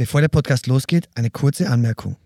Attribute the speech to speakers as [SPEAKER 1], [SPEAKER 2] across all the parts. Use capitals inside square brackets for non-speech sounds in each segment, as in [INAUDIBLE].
[SPEAKER 1] Bevor der Podcast losgeht, eine kurze Anmerkung.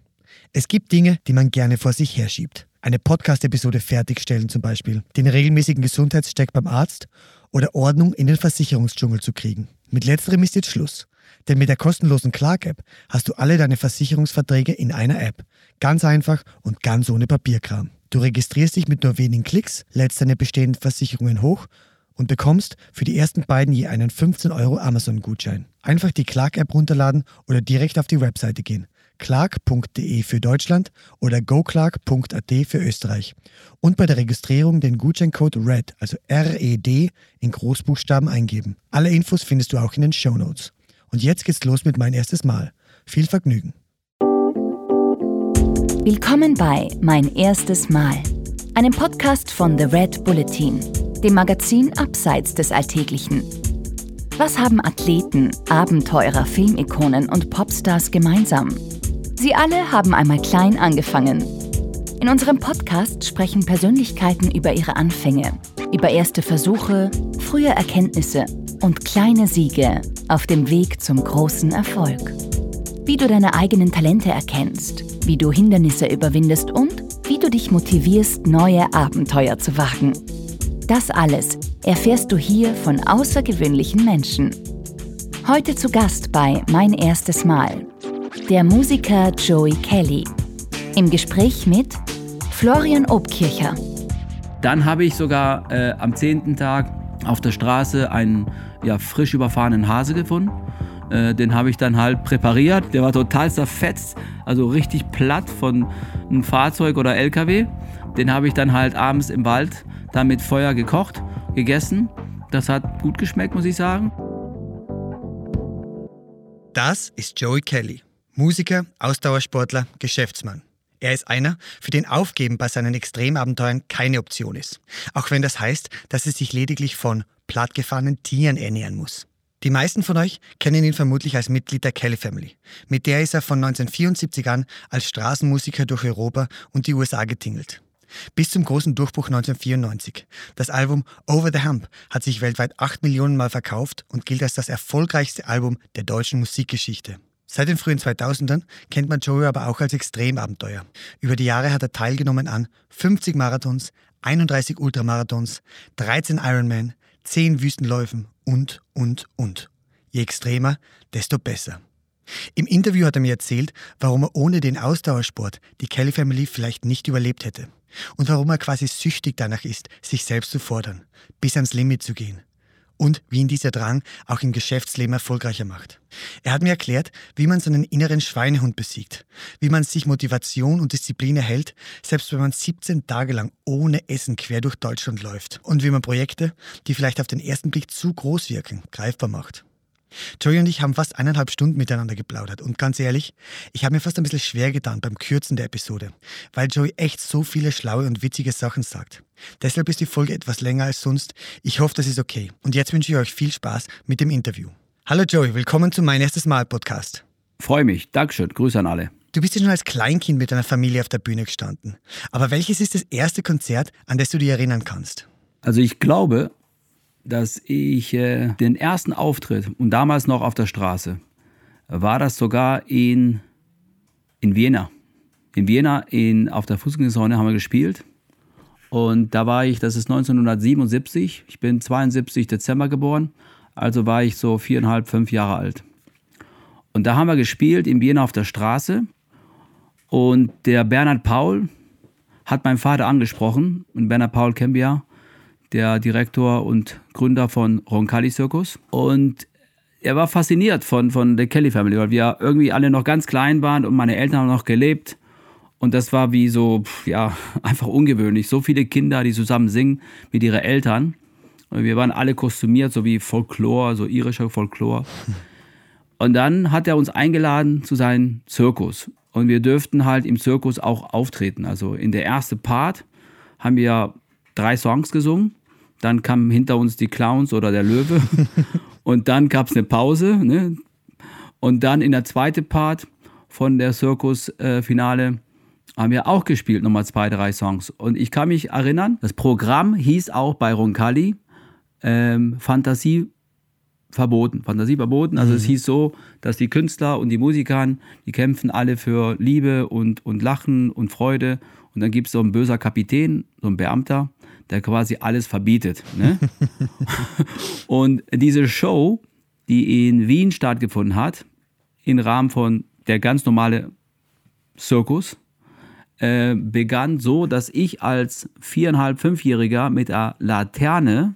[SPEAKER 1] Es gibt Dinge, die man gerne vor sich herschiebt. Eine Podcast-Episode fertigstellen zum Beispiel, den regelmäßigen Gesundheitscheck beim Arzt oder Ordnung in den Versicherungsdschungel zu kriegen. Mit letzterem ist jetzt Schluss. Denn mit der kostenlosen Clark-App hast du alle deine Versicherungsverträge in einer App. Ganz einfach und ganz ohne Papierkram. Du registrierst dich mit nur wenigen Klicks, lädst deine bestehenden Versicherungen hoch und bekommst für die ersten beiden je einen 15 Euro Amazon-Gutschein. Einfach die Clark-App runterladen oder direkt auf die Webseite gehen. clark.de für Deutschland oder goclark.at für Österreich. Und bei der Registrierung den Gutscheincode RED, also R-E-D, in Großbuchstaben eingeben. Alle Infos findest du auch in den Show Notes. Und jetzt geht's los mit mein erstes Mal. Viel Vergnügen.
[SPEAKER 2] Willkommen bei Mein erstes Mal, einem Podcast von The Red Bulletin, dem Magazin Abseits des Alltäglichen. Was haben Athleten, Abenteurer, Filmikonen und Popstars gemeinsam? Sie alle haben einmal klein angefangen. In unserem Podcast sprechen Persönlichkeiten über ihre Anfänge, über erste Versuche, frühe Erkenntnisse und kleine Siege auf dem Weg zum großen Erfolg. Wie du deine eigenen Talente erkennst, wie du Hindernisse überwindest und wie du dich motivierst, neue Abenteuer zu wagen. Das alles erfährst du hier von außergewöhnlichen Menschen. Heute zu Gast bei Mein erstes Mal der Musiker Joey Kelly. Im Gespräch mit Florian Obkircher.
[SPEAKER 3] Dann habe ich sogar äh, am zehnten Tag auf der Straße einen ja, frisch überfahrenen Hase gefunden. Äh, den habe ich dann halt präpariert. Der war total zerfetzt, also richtig platt von einem Fahrzeug oder LKW. Den habe ich dann halt abends im Wald da mit Feuer gekocht, gegessen. Das hat gut geschmeckt, muss ich sagen.
[SPEAKER 1] Das ist Joey Kelly. Musiker, Ausdauersportler, Geschäftsmann. Er ist einer, für den Aufgeben bei seinen Extremabenteuern keine Option ist. Auch wenn das heißt, dass er sich lediglich von plattgefahrenen Tieren ernähren muss. Die meisten von euch kennen ihn vermutlich als Mitglied der Kelly Family. Mit der ist er von 1974 an als Straßenmusiker durch Europa und die USA getingelt. Bis zum großen Durchbruch 1994. Das Album Over the Hump hat sich weltweit 8 Millionen Mal verkauft und gilt als das erfolgreichste Album der deutschen Musikgeschichte. Seit den frühen 2000ern kennt man Joey aber auch als Extremabenteuer. Über die Jahre hat er teilgenommen an 50 Marathons, 31 Ultramarathons, 13 Ironman, 10 Wüstenläufen und, und, und. Je extremer, desto besser. Im Interview hat er mir erzählt, warum er ohne den Ausdauersport die Kelly Family vielleicht nicht überlebt hätte. Und warum er quasi süchtig danach ist, sich selbst zu fordern, bis ans Limit zu gehen und wie ihn dieser Drang auch im Geschäftsleben erfolgreicher macht. Er hat mir erklärt, wie man seinen inneren Schweinehund besiegt, wie man sich Motivation und Disziplin erhält, selbst wenn man 17 Tage lang ohne Essen quer durch Deutschland läuft und wie man Projekte, die vielleicht auf den ersten Blick zu groß wirken, greifbar macht. Joey und ich haben fast eineinhalb Stunden miteinander geplaudert und ganz ehrlich, ich habe mir fast ein bisschen schwer getan beim Kürzen der Episode, weil Joey echt so viele schlaue und witzige Sachen sagt. Deshalb ist die Folge etwas länger als sonst. Ich hoffe, das ist okay. Und jetzt wünsche ich euch viel Spaß mit dem Interview. Hallo Joey, willkommen zu Mein erstes Mal Podcast.
[SPEAKER 3] Freue mich. Dankeschön. Grüße an alle.
[SPEAKER 1] Du bist ja schon als Kleinkind mit deiner Familie auf der Bühne gestanden. Aber welches ist das erste Konzert, an das du dich erinnern kannst?
[SPEAKER 3] Also ich glaube, dass ich äh, den ersten Auftritt, und damals noch auf der Straße, war das sogar in, in Vienna. In Vienna in, auf der Fußgängerzone haben wir gespielt. Und da war ich, das ist 1977, ich bin 72 Dezember geboren, also war ich so viereinhalb, fünf Jahre alt. Und da haben wir gespielt in Vienna auf der Straße. Und der Bernhard Paul hat meinen Vater angesprochen. Und Bernhard Paul kennen wir ja der Direktor und Gründer von Roncalli Circus. Und er war fasziniert von, von der Kelly Family, weil wir irgendwie alle noch ganz klein waren und meine Eltern haben noch gelebt. Und das war wie so, ja, [LAUGHS] einfach ungewöhnlich. So viele Kinder, die zusammen singen mit ihren Eltern. Und wir waren alle kostümiert, so wie Folklore, so irischer Folklore. [LAUGHS] Und dann hat er uns eingeladen zu seinem Zirkus. Und wir dürften halt im Zirkus auch auftreten. Also in der ersten Part haben wir drei Songs gesungen dann kamen hinter uns die Clowns oder der Löwe. [LAUGHS] und dann gab es eine Pause. Ne? Und dann in der zweiten Part von der Zirkus-Finale äh, haben wir auch gespielt, nochmal zwei, drei Songs. Und ich kann mich erinnern, das Programm hieß auch bei Roncalli ähm, Fantasie verboten, Fantasie verboten. Also mhm. es hieß so, dass die Künstler und die Musiker, die kämpfen alle für Liebe und, und Lachen und Freude. Und dann gibt es so einen böser Kapitän, so ein Beamter, der quasi alles verbietet. Ne? [LAUGHS] und diese Show, die in Wien stattgefunden hat, im Rahmen von der ganz normale Zirkus, äh, begann so, dass ich als viereinhalb, fünfjähriger mit der Laterne,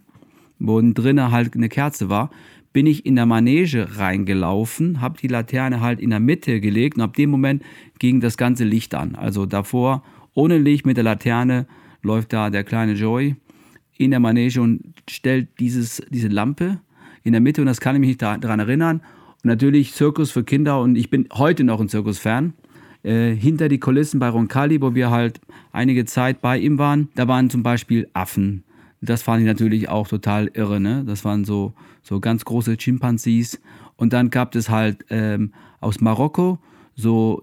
[SPEAKER 3] wo drinnen halt eine Kerze war, bin ich in der Manege reingelaufen, habe die Laterne halt in der Mitte gelegt und ab dem Moment ging das ganze Licht an. Also davor ohne Licht mit der Laterne läuft da der kleine Joy in der Manege und stellt dieses, diese Lampe in der Mitte und das kann ich mich daran erinnern. Und natürlich Zirkus für Kinder und ich bin heute noch ein Zirkusfan. Äh, hinter die Kulissen bei Roncalli, wo wir halt einige Zeit bei ihm waren, da waren zum Beispiel Affen. Das fand ich natürlich auch total irre. Ne? Das waren so, so ganz große Chimpanzees. Und dann gab es halt ähm, aus Marokko so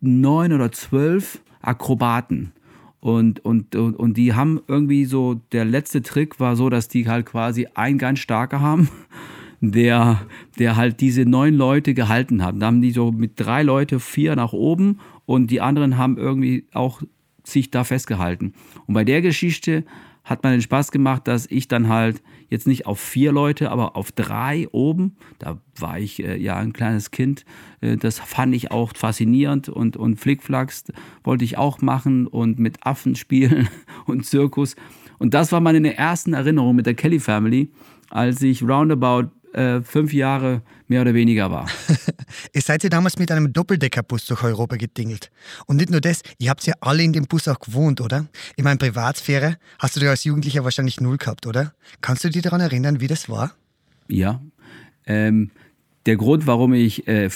[SPEAKER 3] neun oder zwölf Akrobaten. Und, und, und, und die haben irgendwie so, der letzte Trick war so, dass die halt quasi einen ganz starker haben, der, der halt diese neun Leute gehalten hat. Da haben die so mit drei Leute, vier nach oben und die anderen haben irgendwie auch sich da festgehalten. Und bei der Geschichte hat man den Spaß gemacht, dass ich dann halt jetzt nicht auf vier Leute, aber auf drei oben, da war ich äh, ja ein kleines Kind, äh, das fand ich auch faszinierend und, und Flickflacks wollte ich auch machen und mit Affen [LAUGHS] spielen und Zirkus. Und das war meine ersten Erinnerung mit der Kelly Family, als ich roundabout äh, fünf Jahre mehr oder weniger war. [LAUGHS]
[SPEAKER 1] ihr seid ja damals mit einem Doppeldeckerbus durch Europa gedingelt. Und nicht nur das, ihr habt ja alle in dem Bus auch gewohnt, oder? Ich meine, Privatsphäre hast du dir als Jugendlicher wahrscheinlich null gehabt, oder? Kannst du dich daran erinnern, wie das war?
[SPEAKER 3] Ja. Ähm, der Grund, warum ich äh,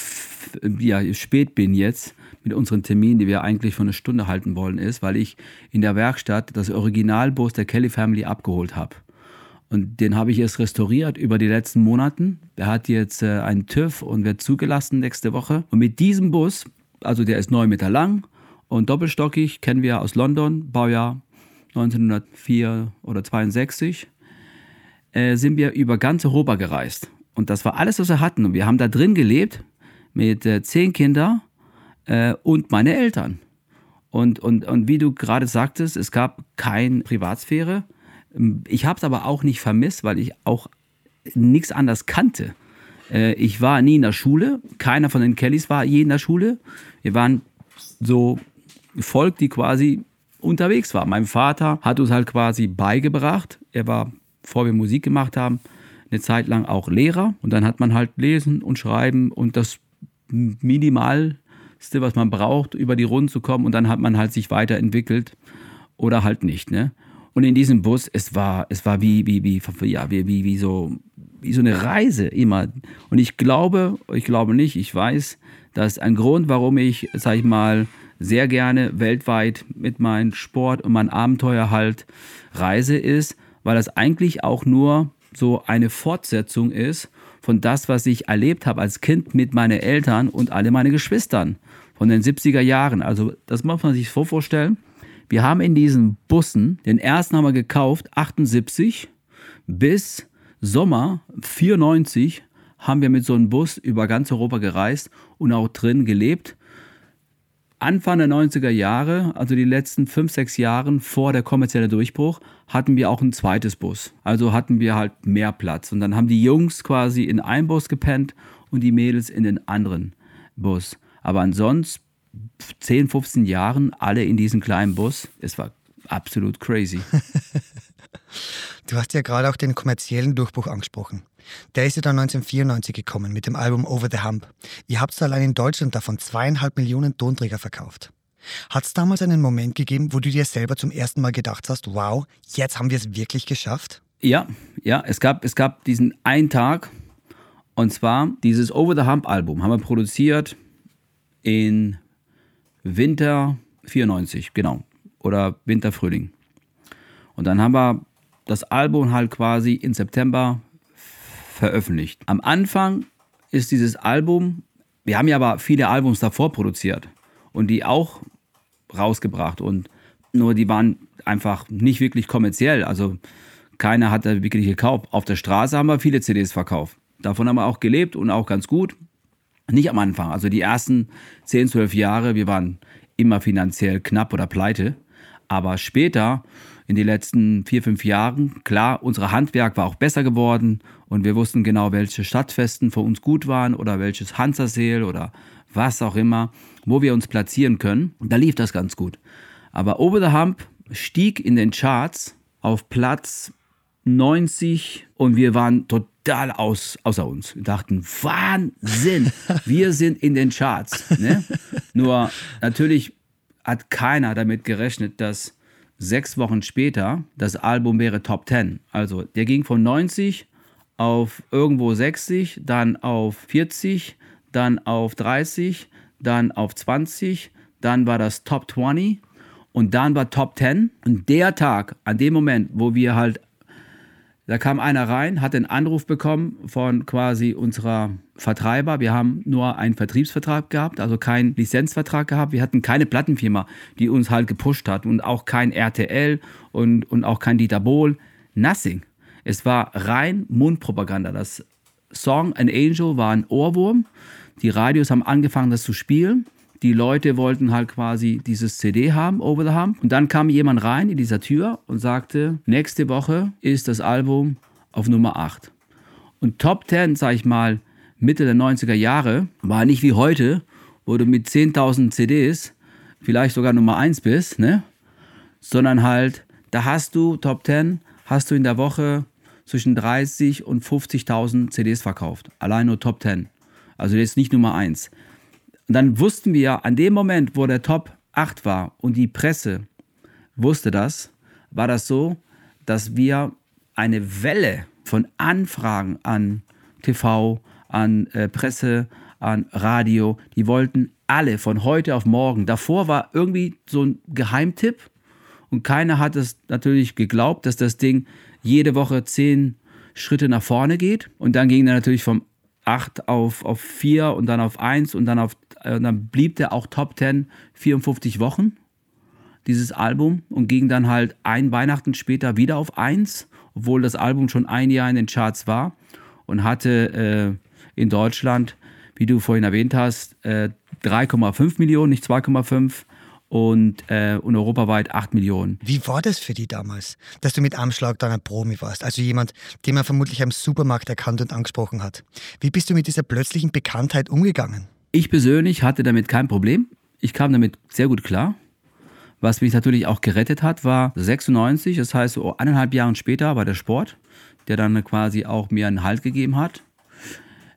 [SPEAKER 3] ja, spät bin jetzt mit unseren Terminen, die wir eigentlich für eine Stunde halten wollen, ist, weil ich in der Werkstatt das Originalbus der Kelly Family abgeholt habe. Und den habe ich erst restauriert über die letzten Monaten. Der hat jetzt äh, einen TÜV und wird zugelassen nächste Woche. Und mit diesem Bus, also der ist neun Meter lang und doppelstockig, kennen wir aus London, Baujahr 1904 oder 62, äh, sind wir über ganz Europa gereist. Und das war alles, was wir hatten. Und wir haben da drin gelebt mit äh, zehn Kindern äh, und meine Eltern. Und, und, und wie du gerade sagtest, es gab keine Privatsphäre. Ich habe es aber auch nicht vermisst, weil ich auch nichts anderes kannte. Äh, ich war nie in der Schule, keiner von den Kellys war je in der Schule. Wir waren so Volk, die quasi unterwegs war. Mein Vater hat uns halt quasi beigebracht. Er war, bevor wir Musik gemacht haben, eine Zeit lang auch Lehrer. Und dann hat man halt lesen und schreiben und das Minimalste, was man braucht, über die Runden zu kommen. Und dann hat man halt sich weiterentwickelt oder halt nicht. Ne? Und in diesem Bus, es war, es war wie, wie, wie, ja, wie, wie, wie, so, wie so eine Reise immer. Und ich glaube, ich glaube nicht, ich weiß, dass ein Grund, warum ich, sag ich mal, sehr gerne weltweit mit meinem Sport und meinem Abenteuer halt reise, ist, weil das eigentlich auch nur so eine Fortsetzung ist von das, was ich erlebt habe als Kind mit meinen Eltern und alle meine Geschwistern von den 70er Jahren. Also das muss man sich so vorstellen. Wir haben in diesen Bussen, den ersten haben wir gekauft, 78, bis Sommer 94 haben wir mit so einem Bus über ganz Europa gereist und auch drin gelebt. Anfang der 90er Jahre, also die letzten 5, 6 Jahre vor der kommerzielle Durchbruch, hatten wir auch ein zweites Bus. Also hatten wir halt mehr Platz. Und dann haben die Jungs quasi in einem Bus gepennt und die Mädels in den anderen Bus. Aber ansonsten 10, 15 Jahren alle in diesem kleinen Bus. Es war absolut crazy. [LAUGHS]
[SPEAKER 1] du hast ja gerade auch den kommerziellen Durchbruch angesprochen. Der ist ja dann 1994 gekommen mit dem Album Over the Hump. Ihr habt allein in Deutschland davon zweieinhalb Millionen Tonträger verkauft. Hat es damals einen Moment gegeben, wo du dir selber zum ersten Mal gedacht hast, wow, jetzt haben wir es wirklich geschafft?
[SPEAKER 3] Ja, ja, es gab, es gab diesen einen Tag, und zwar dieses Over the Hump Album haben wir produziert in Winter 94, genau. Oder Winter, Frühling. Und dann haben wir das Album halt quasi im September veröffentlicht. Am Anfang ist dieses Album, wir haben ja aber viele Albums davor produziert und die auch rausgebracht und nur die waren einfach nicht wirklich kommerziell. Also keiner hat da wirklich gekauft. Auf der Straße haben wir viele CDs verkauft. Davon haben wir auch gelebt und auch ganz gut. Nicht am Anfang. Also die ersten 10, 12 Jahre, wir waren immer finanziell knapp oder pleite. Aber später, in den letzten vier, fünf Jahren, klar, unser Handwerk war auch besser geworden und wir wussten genau, welche Stadtfesten für uns gut waren oder welches Hanserseel oder was auch immer, wo wir uns platzieren können. Da lief das ganz gut. Aber Over the Hump stieg in den Charts auf Platz 90 und wir waren total aus, außer uns. Wir dachten, Wahnsinn, wir sind in den Charts. Ne? Nur natürlich hat keiner damit gerechnet, dass sechs Wochen später das Album wäre Top 10. Also der ging von 90 auf irgendwo 60, dann auf 40, dann auf 30, dann auf 20, dann war das Top 20 und dann war Top 10. Und der Tag, an dem Moment, wo wir halt, da kam einer rein, hat einen Anruf bekommen von quasi unserer Vertreiber. Wir haben nur einen Vertriebsvertrag gehabt, also keinen Lizenzvertrag gehabt. Wir hatten keine Plattenfirma, die uns halt gepusht hat und auch kein RTL und, und auch kein Dieter Bohl. Nothing. Es war rein Mundpropaganda. Das Song An Angel war ein Ohrwurm. Die Radios haben angefangen, das zu spielen. Die Leute wollten halt quasi dieses CD haben, Over the Hump. Und dann kam jemand rein in dieser Tür und sagte, nächste Woche ist das Album auf Nummer 8. Und Top 10, sag ich mal, Mitte der 90er Jahre, war nicht wie heute, wo du mit 10.000 CDs vielleicht sogar Nummer 1 bist, ne? Sondern halt, da hast du Top 10, hast du in der Woche zwischen 30 und 50.000 CDs verkauft. Allein nur Top 10. Also jetzt nicht Nummer 1. Und dann wussten wir, an dem Moment, wo der Top 8 war und die Presse wusste das, war das so, dass wir eine Welle von Anfragen an TV, an äh, Presse, an Radio, die wollten alle von heute auf morgen. Davor war irgendwie so ein Geheimtipp und keiner hat es natürlich geglaubt, dass das Ding jede Woche zehn Schritte nach vorne geht. Und dann ging er natürlich vom 8 auf, auf 4 und dann auf 1 und dann auf äh, dann blieb der auch Top 10 54 Wochen, dieses Album, und ging dann halt ein Weihnachten später wieder auf 1, obwohl das Album schon ein Jahr in den Charts war und hatte äh, in Deutschland, wie du vorhin erwähnt hast, äh, 3,5 Millionen, nicht 2,5 und, äh, und europaweit 8 Millionen.
[SPEAKER 1] Wie war das für dich damals, dass du mit Amschlag dann ein Promi warst? Also jemand, den man vermutlich am Supermarkt erkannt und angesprochen hat. Wie bist du mit dieser plötzlichen Bekanntheit umgegangen?
[SPEAKER 3] Ich persönlich hatte damit kein Problem. Ich kam damit sehr gut klar. Was mich natürlich auch gerettet hat, war 96, das heißt so eineinhalb Jahre später war der Sport, der dann quasi auch mir einen Halt gegeben hat.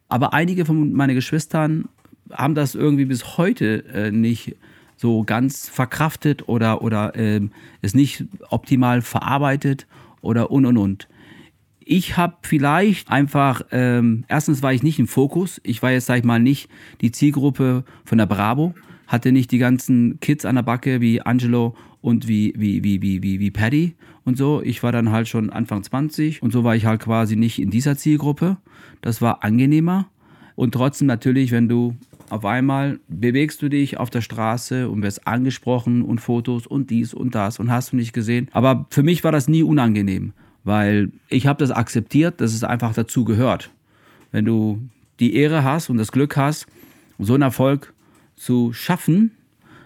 [SPEAKER 3] Aber einige von meinen Geschwistern haben das irgendwie bis heute äh, nicht so ganz verkraftet oder, oder äh, es nicht optimal verarbeitet oder und und und. Ich habe vielleicht einfach, ähm, erstens war ich nicht im Fokus. Ich war jetzt, sag ich mal, nicht die Zielgruppe von der Bravo, hatte nicht die ganzen Kids an der Backe wie Angelo und wie, wie, wie, wie, wie, wie Paddy und so. Ich war dann halt schon Anfang 20 und so war ich halt quasi nicht in dieser Zielgruppe. Das war angenehmer. Und trotzdem natürlich, wenn du auf einmal bewegst du dich auf der Straße und wirst angesprochen und Fotos und dies und das und hast du nicht gesehen. Aber für mich war das nie unangenehm, weil ich habe das akzeptiert, dass es einfach dazu gehört. Wenn du die Ehre hast und das Glück hast, so einen Erfolg zu schaffen,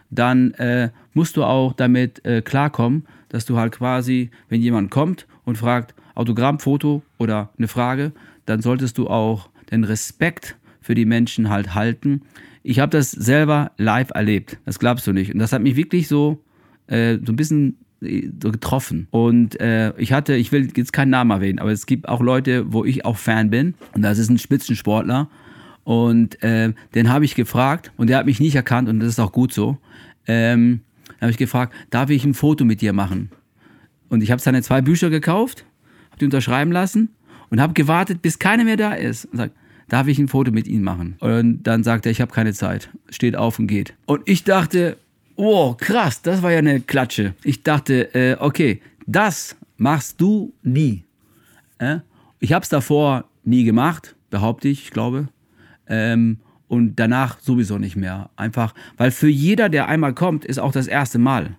[SPEAKER 3] dann äh, musst du auch damit äh, klarkommen, dass du halt quasi, wenn jemand kommt und fragt, Autogramm, Foto oder eine Frage, dann solltest du auch den Respekt für die Menschen halt halten. Ich habe das selber live erlebt, das glaubst du nicht. Und das hat mich wirklich so, äh, so ein bisschen getroffen. Und äh, ich hatte, ich will jetzt keinen Namen erwähnen, aber es gibt auch Leute, wo ich auch Fan bin. Und das ist ein Spitzensportler. Und äh, den habe ich gefragt und der hat mich nicht erkannt und das ist auch gut so. Ähm, habe ich gefragt, darf ich ein Foto mit dir machen? Und ich habe seine zwei Bücher gekauft, habe die unterschreiben lassen und habe gewartet, bis keiner mehr da ist. Und sagt, darf ich ein Foto mit Ihnen machen? Und dann sagt er, ich habe keine Zeit. Steht auf und geht. Und ich dachte, oh, krass, das war ja eine Klatsche. Ich dachte, äh, okay, das machst du nie. Äh? Ich habe es davor nie gemacht, behaupte ich, ich glaube. Ähm, und danach sowieso nicht mehr. Einfach, weil für jeder, der einmal kommt, ist auch das erste Mal.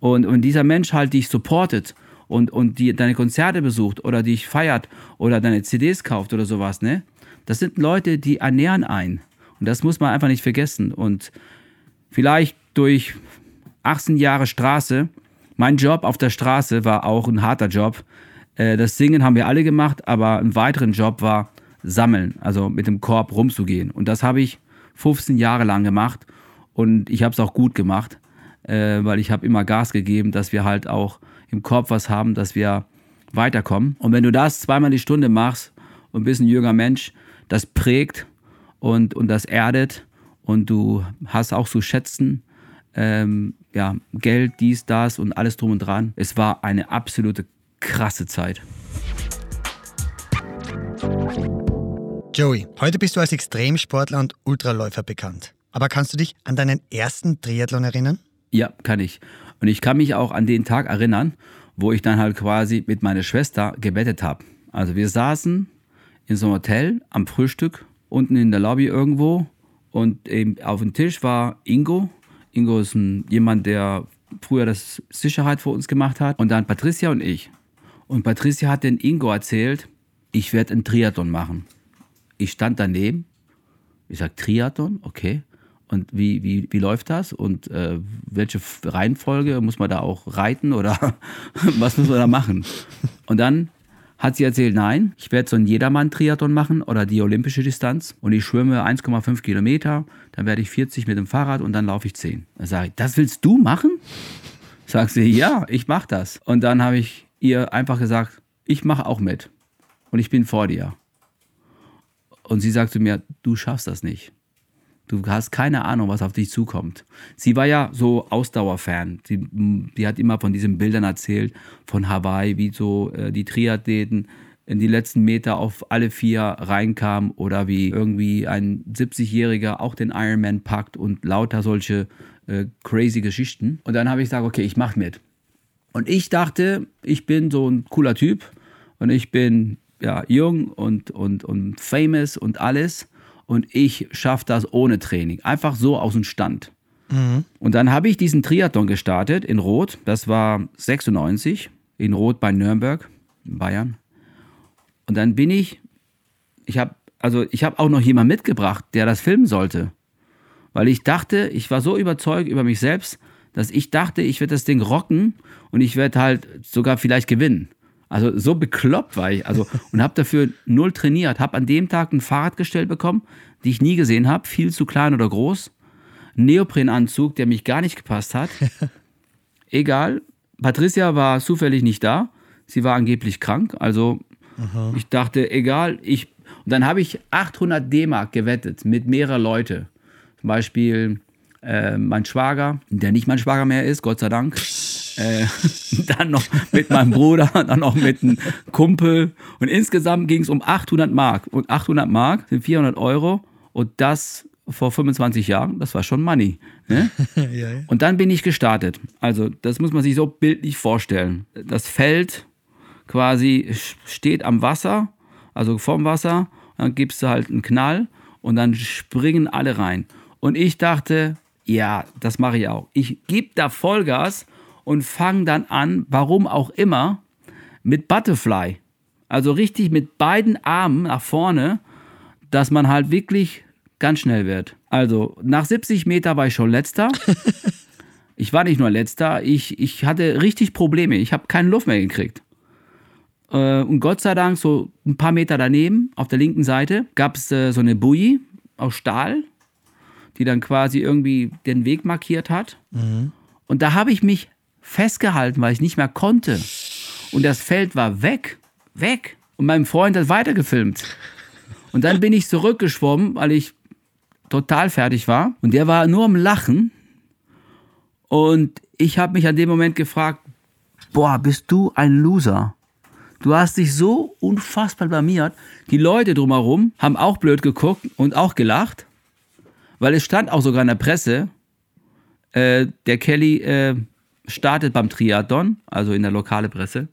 [SPEAKER 3] Und, und dieser Mensch halt dich supportet und, und die, deine Konzerte besucht oder dich feiert oder deine CDs kauft oder sowas, ne? Das sind Leute, die ernähren ein. Und das muss man einfach nicht vergessen. Und vielleicht durch 18 Jahre Straße, mein Job auf der Straße war auch ein harter Job. Äh, das Singen haben wir alle gemacht, aber ein weiteren Job war Sammeln, also mit dem Korb rumzugehen. Und das habe ich 15 Jahre lang gemacht und ich habe es auch gut gemacht, äh, weil ich habe immer Gas gegeben, dass wir halt auch im Korb was haben, dass wir weiterkommen. Und wenn du das zweimal die Stunde machst und bist ein jünger Mensch, das prägt und, und das erdet und du hast auch zu schätzen, ähm, ja, Geld, dies, das und alles drum und dran. Es war eine absolute krasse Zeit.
[SPEAKER 1] Joey, heute bist du als Extremsportler und Ultraläufer bekannt. Aber kannst du dich an deinen ersten Triathlon erinnern?
[SPEAKER 3] Ja, kann ich. Und ich kann mich auch an den Tag erinnern, wo ich dann halt quasi mit meiner Schwester gebettet habe. Also wir saßen in so einem Hotel am Frühstück, unten in der Lobby irgendwo. Und eben auf dem Tisch war Ingo. Ingo ist ein, jemand, der früher das Sicherheit für uns gemacht hat. Und dann Patricia und ich. Und Patricia hat den Ingo erzählt, ich werde einen Triathlon machen. Ich stand daneben. Ich sage, Triathlon, okay. Und wie, wie, wie läuft das? Und äh, welche Reihenfolge? Muss man da auch reiten oder [LAUGHS] was muss man da machen? Und dann hat sie erzählt, nein, ich werde so einen Jedermann-Triathlon machen oder die olympische Distanz und ich schwimme 1,5 Kilometer, dann werde ich 40 mit dem Fahrrad und dann laufe ich 10. Dann sage ich, das willst du machen? Sagt sie, ja, ich mache das. Und dann habe ich ihr einfach gesagt, ich mache auch mit und ich bin vor dir. Und sie sagt zu mir, du schaffst das nicht. Du hast keine Ahnung, was auf dich zukommt. Sie war ja so Ausdauerfan. Sie, die hat immer von diesen Bildern erzählt, von Hawaii, wie so äh, die Triathleten in die letzten Meter auf alle vier reinkamen oder wie irgendwie ein 70-Jähriger auch den Ironman packt und lauter solche äh, crazy Geschichten. Und dann habe ich gesagt, okay, ich mache mit. Und ich dachte, ich bin so ein cooler Typ und ich bin ja jung und, und, und famous und alles und ich schaffe das ohne Training. Einfach so aus dem Stand. Mhm. Und dann habe ich diesen Triathlon gestartet in Rot. Das war 96 in Rot bei Nürnberg, Bayern. Und dann bin ich, ich habe also ich habe auch noch jemanden mitgebracht, der das filmen sollte. Weil ich dachte, ich war so überzeugt über mich selbst, dass ich dachte, ich werde das Ding rocken und ich werde halt sogar vielleicht gewinnen. Also so bekloppt war ich. Also, [LAUGHS] und habe dafür null trainiert. Habe an dem Tag ein Fahrrad gestellt bekommen, die ich nie gesehen habe. Viel zu klein oder groß. Neoprenanzug, der mich gar nicht gepasst hat. [LAUGHS] Egal. Patricia war zufällig nicht da. Sie war angeblich krank. Also Aha. ich dachte, egal. Ich, und dann habe ich 800 D-Mark gewettet mit mehreren Leuten. Zum Beispiel äh, mein Schwager, der nicht mein Schwager mehr ist, Gott sei Dank. [LAUGHS] Äh, [LAUGHS] dann noch mit meinem Bruder, dann noch mit einem Kumpel. Und insgesamt ging es um 800 Mark. Und 800 Mark sind 400 Euro. Und das vor 25 Jahren, das war schon Money. Ne? [LAUGHS] ja, ja. Und dann bin ich gestartet. Also, das muss man sich so bildlich vorstellen. Das Feld quasi steht am Wasser, also vom Wasser. Dann gibst du halt einen Knall und dann springen alle rein. Und ich dachte, ja, das mache ich auch. Ich gebe da Vollgas und fange dann an, warum auch immer, mit Butterfly. Also richtig mit beiden Armen nach vorne, dass man halt wirklich ganz schnell wird. Also nach 70 Meter war ich schon letzter. [LAUGHS] Ich war nicht nur letzter, ich, ich hatte richtig Probleme. Ich habe keine Luft mehr gekriegt. Äh, und Gott sei Dank, so ein paar Meter daneben, auf der linken Seite, gab es äh, so eine Bui aus Stahl, die dann quasi irgendwie den Weg markiert hat. Mhm. Und da habe ich mich festgehalten, weil ich nicht mehr konnte. Und das Feld war weg, weg. Und mein Freund hat weitergefilmt. Und dann bin ich zurückgeschwommen, weil ich total fertig war. Und der war nur am Lachen. Und ich habe mich an dem Moment gefragt, boah, bist du ein Loser? Du hast dich so unfassbar blamiert. Die Leute drumherum haben auch blöd geguckt und auch gelacht, weil es stand auch sogar in der Presse, äh, der Kelly äh, startet beim Triathlon, also in der lokale Presse.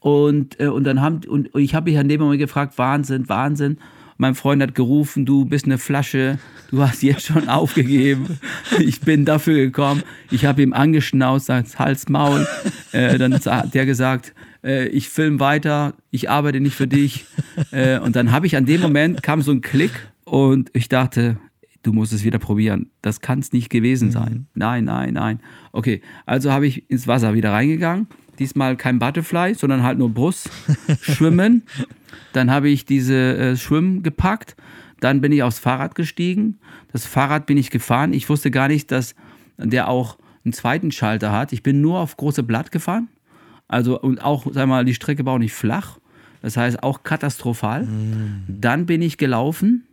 [SPEAKER 3] Und, äh, und dann haben, und ich habe mich an dem Moment gefragt, Wahnsinn, Wahnsinn. Mein Freund hat gerufen, du bist eine Flasche, du hast jetzt schon [LAUGHS] aufgegeben. Ich bin dafür gekommen. Ich habe ihm angeschnauzt, Hals, Maul. Äh, dann hat der gesagt, äh, ich film weiter, ich arbeite nicht für dich. äh, und dann habe ich an dem Moment, kam so ein Klick und ich dachte, du musst es wieder probieren. Das kann es nicht gewesen sein. Mhm. Nein, nein, nein. Okay, also habe ich ins Wasser wieder reingegangen. Diesmal kein Butterfly, sondern halt nur Brust, [LAUGHS] Schwimmen. Dann habe ich diese äh, Schwimmen gepackt. Dann bin ich aufs Fahrrad gestiegen. Das Fahrrad bin ich gefahren. Ich wusste gar nicht, dass der auch einen zweiten Schalter hat. Ich bin nur auf große Blatt gefahren. Also und auch, sag mal, die Strecke war auch nicht flach. Das heißt auch katastrophal. Mm. Dann bin ich gelaufen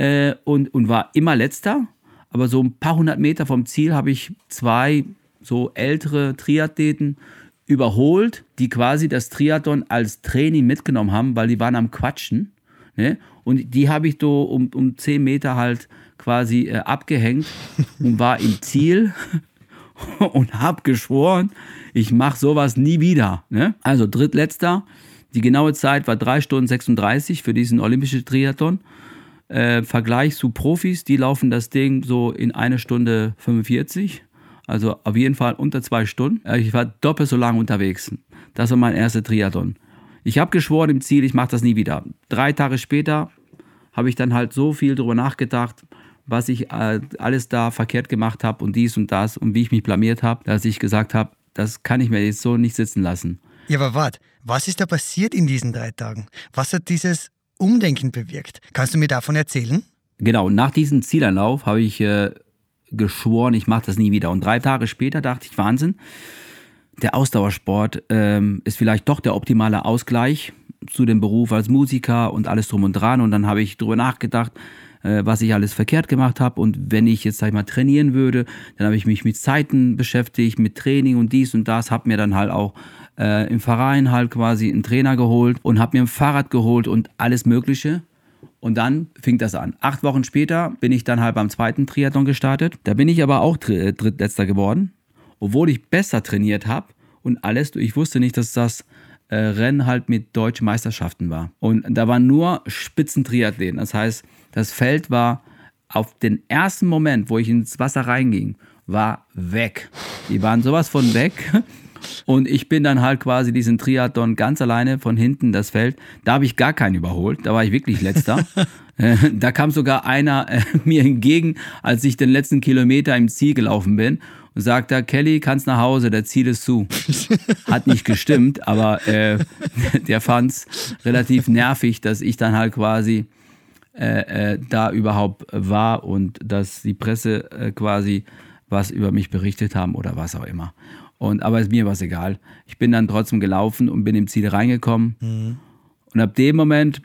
[SPEAKER 3] äh, und, und war immer letzter. Aber so ein paar hundert Meter vom Ziel habe ich zwei so ältere Triathleten überholt, die quasi das Triathlon als Training mitgenommen haben, weil die waren am Quatschen. Ne? Und die habe ich so um, um zehn Meter halt quasi äh, abgehängt [LAUGHS] und war im Ziel [LAUGHS] und habe geschworen, ich mache sowas nie wieder. Ne? Also drittletzter. Die genaue Zeit war 3 Stunden 36 für diesen olympischen Triathlon. Äh, Vergleich zu Profis, die laufen das Ding so in eine Stunde 45. Also auf jeden Fall unter zwei Stunden. Äh, ich war doppelt so lange unterwegs. Das war mein erster Triathlon. Ich habe geschworen im Ziel, ich mache das nie wieder. Drei Tage später habe ich dann halt so viel darüber nachgedacht, was ich äh, alles da verkehrt gemacht habe und dies und das und wie ich mich blamiert habe, dass ich gesagt habe, das kann ich mir jetzt so nicht sitzen lassen.
[SPEAKER 1] Ja, aber warte, was ist da passiert in diesen drei Tagen? Was hat dieses Umdenken bewirkt? Kannst du mir davon erzählen?
[SPEAKER 3] Genau, nach diesem Zielanlauf habe ich äh, geschworen, ich mache das nie wieder. Und drei Tage später dachte ich, Wahnsinn, der Ausdauersport ähm, ist vielleicht doch der optimale Ausgleich zu dem Beruf als Musiker und alles drum und dran. Und dann habe ich darüber nachgedacht, äh, was ich alles verkehrt gemacht habe. Und wenn ich jetzt, sag ich mal, trainieren würde, dann habe ich mich mit Zeiten beschäftigt, mit Training und dies und das, habe mir dann halt auch äh, im Verein halt quasi einen Trainer geholt und habe mir ein Fahrrad geholt und alles Mögliche. Und dann fing das an. Acht Wochen später bin ich dann halt beim zweiten Triathlon gestartet. Da bin ich aber auch äh, drittletzter geworden, obwohl ich besser trainiert habe und alles. Ich wusste nicht, dass das äh, Rennen halt mit deutschen Meisterschaften war. Und da waren nur Spitzentriathleten. Das heißt, das Feld war auf den ersten Moment, wo ich ins Wasser reinging, war weg. Die waren sowas von weg. Und ich bin dann halt quasi diesen Triathlon ganz alleine von hinten das Feld. Da habe ich gar keinen überholt. Da war ich wirklich letzter. [LAUGHS] Äh, da kam sogar einer äh, [LAUGHS] mir entgegen, als ich den letzten Kilometer im Ziel gelaufen bin und sagte, Kelly, kannst nach Hause, der Ziel ist zu. [LAUGHS] Hat nicht gestimmt, aber äh, der fand es relativ nervig, dass ich dann halt quasi äh, äh, da überhaupt war und dass die Presse äh, quasi was über mich berichtet haben oder was auch immer. Und, aber mir war es egal. Ich bin dann trotzdem gelaufen und bin im Ziel reingekommen. Mhm. Und ab dem Moment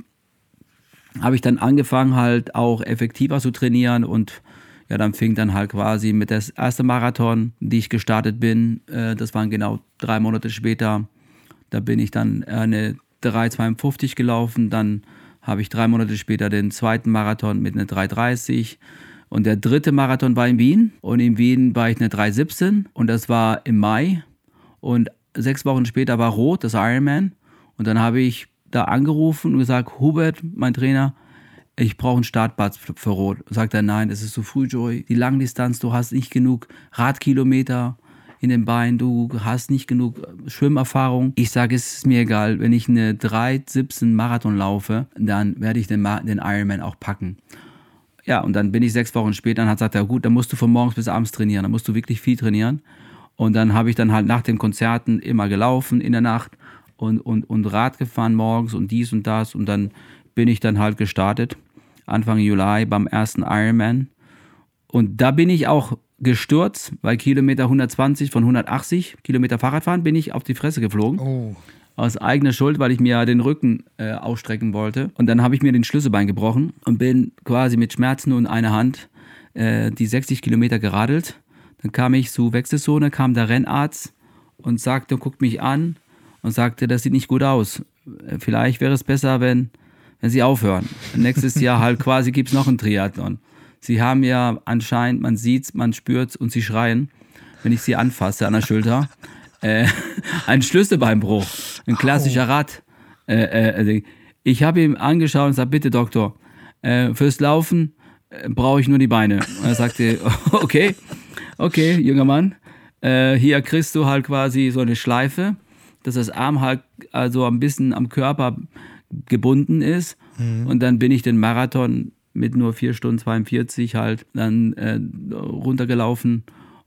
[SPEAKER 3] habe ich dann angefangen, halt auch effektiver zu trainieren und ja, dann fing dann halt quasi mit der erste Marathon, die ich gestartet bin. Äh, das waren genau drei Monate später. Da bin ich dann eine 3,52 gelaufen. Dann habe ich drei Monate später den zweiten Marathon mit einer 3,30. Und der dritte Marathon war in Wien. Und in Wien war ich eine 3,17. Und das war im Mai. Und sechs Wochen später war Rot, das Ironman. Und dann habe ich da angerufen und gesagt, Hubert, mein Trainer, ich brauche einen Startplatz für Rot. Sagt er, nein, es ist zu früh, Joy. Die Langdistanz, du hast nicht genug Radkilometer in den Beinen, du hast nicht genug Schwimmerfahrung. Ich sage, es ist mir egal, wenn ich eine 3,17 Marathon laufe, dann werde ich den, den Ironman auch packen. Ja, und dann bin ich sechs Wochen später und hat gesagt, ja gut, dann musst du von morgens bis abends trainieren, dann musst du wirklich viel trainieren. Und dann habe ich dann halt nach den Konzerten immer gelaufen in der Nacht und, und, und Rad gefahren morgens und dies und das und dann bin ich dann halt gestartet, Anfang Juli beim ersten Ironman. Und da bin ich auch gestürzt, weil Kilometer 120 von 180 Kilometer Fahrradfahren bin ich auf die Fresse geflogen. Oh. Aus eigener Schuld, weil ich mir den Rücken äh, ausstrecken wollte. Und dann habe ich mir den Schlüsselbein gebrochen und bin quasi mit Schmerzen und einer Hand äh, die 60 Kilometer geradelt. Dann kam ich zu Wechselzone, kam der Rennarzt und sagte, guckt mich an und sagte, das sieht nicht gut aus. Äh, vielleicht wäre es besser, wenn wenn sie aufhören. Nächstes Jahr halt quasi gibt es noch einen Triathlon. Sie haben ja anscheinend, man sieht's, man spürt's und sie schreien, wenn ich sie anfasse an der Schulter. Äh, [LAUGHS] ein Schlüsselbeinbruch, ein klassischer Rad. Äh, äh, ich habe ihm angeschaut und gesagt, bitte Doktor, äh, fürs Laufen äh, brauche ich nur die Beine. Und er sagte, [LAUGHS] okay, okay, junger Mann, äh, hier kriegst du halt quasi so eine Schleife dass das Arm halt also ein bisschen am Körper gebunden ist. Mhm. Und dann bin ich den Marathon mit nur 4 Stunden 42 halt dann äh, runtergelaufen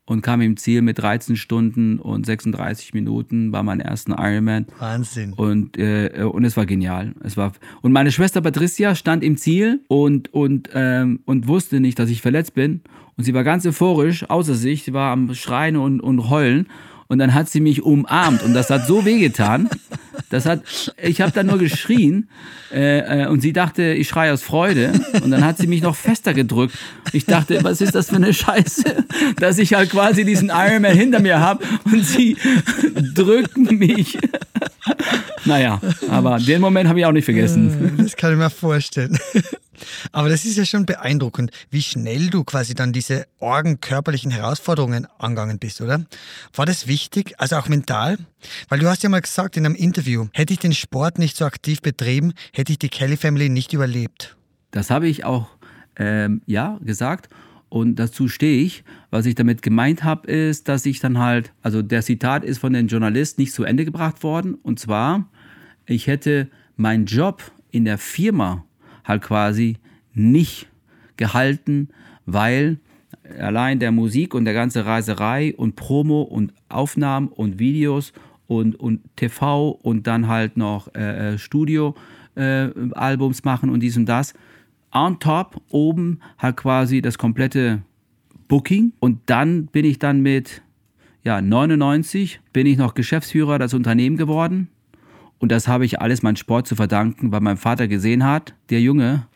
[SPEAKER 3] und kam im Ziel mit 13 Stunden und 36 Minuten bei meinem ersten Ironman.
[SPEAKER 1] Wahnsinn.
[SPEAKER 3] Und, äh, und es war genial. Es war und meine Schwester Patricia stand im Ziel und, und, ähm, und wusste nicht, dass ich verletzt bin. Und sie war ganz euphorisch, außer sich. Sie war am Schreien und, und Heulen. Und dann hat sie mich umarmt und das hat so wehgetan. Das hat, ich habe dann nur geschrien äh, äh, und sie dachte, ich schreie aus Freude. Und dann hat sie mich noch fester gedrückt. Ich dachte, was ist das für eine Scheiße, dass ich halt quasi diesen Ironman hinter mir habe und sie drückt mich. Naja, aber den Moment habe ich auch nicht vergessen.
[SPEAKER 1] Das kann ich mir vorstellen. Aber das ist ja schon beeindruckend, wie schnell du quasi dann diese orgenkörperlichen Herausforderungen angegangen bist, oder? War das wichtig, also auch mental? Weil du hast ja mal gesagt in einem Interview, hätte ich den Sport nicht so aktiv betrieben, hätte ich die Kelly Family nicht überlebt.
[SPEAKER 3] Das habe ich auch, ähm, ja, gesagt. Und dazu stehe ich. Was ich damit gemeint habe, ist, dass ich dann halt, also der Zitat ist von den Journalisten nicht zu Ende gebracht worden. Und zwar, ich hätte meinen Job in der Firma halt quasi nicht gehalten, weil allein der Musik und der ganze Reiserei und Promo und Aufnahmen und Videos und, und TV und dann halt noch äh, äh Studio-Albums äh, machen und dies und das. On top, oben halt quasi das komplette Booking und dann bin ich dann mit ja, 99 bin ich noch Geschäftsführer des Unternehmens geworden und das habe ich alles meinem Sport zu verdanken, weil mein Vater gesehen hat, der Junge,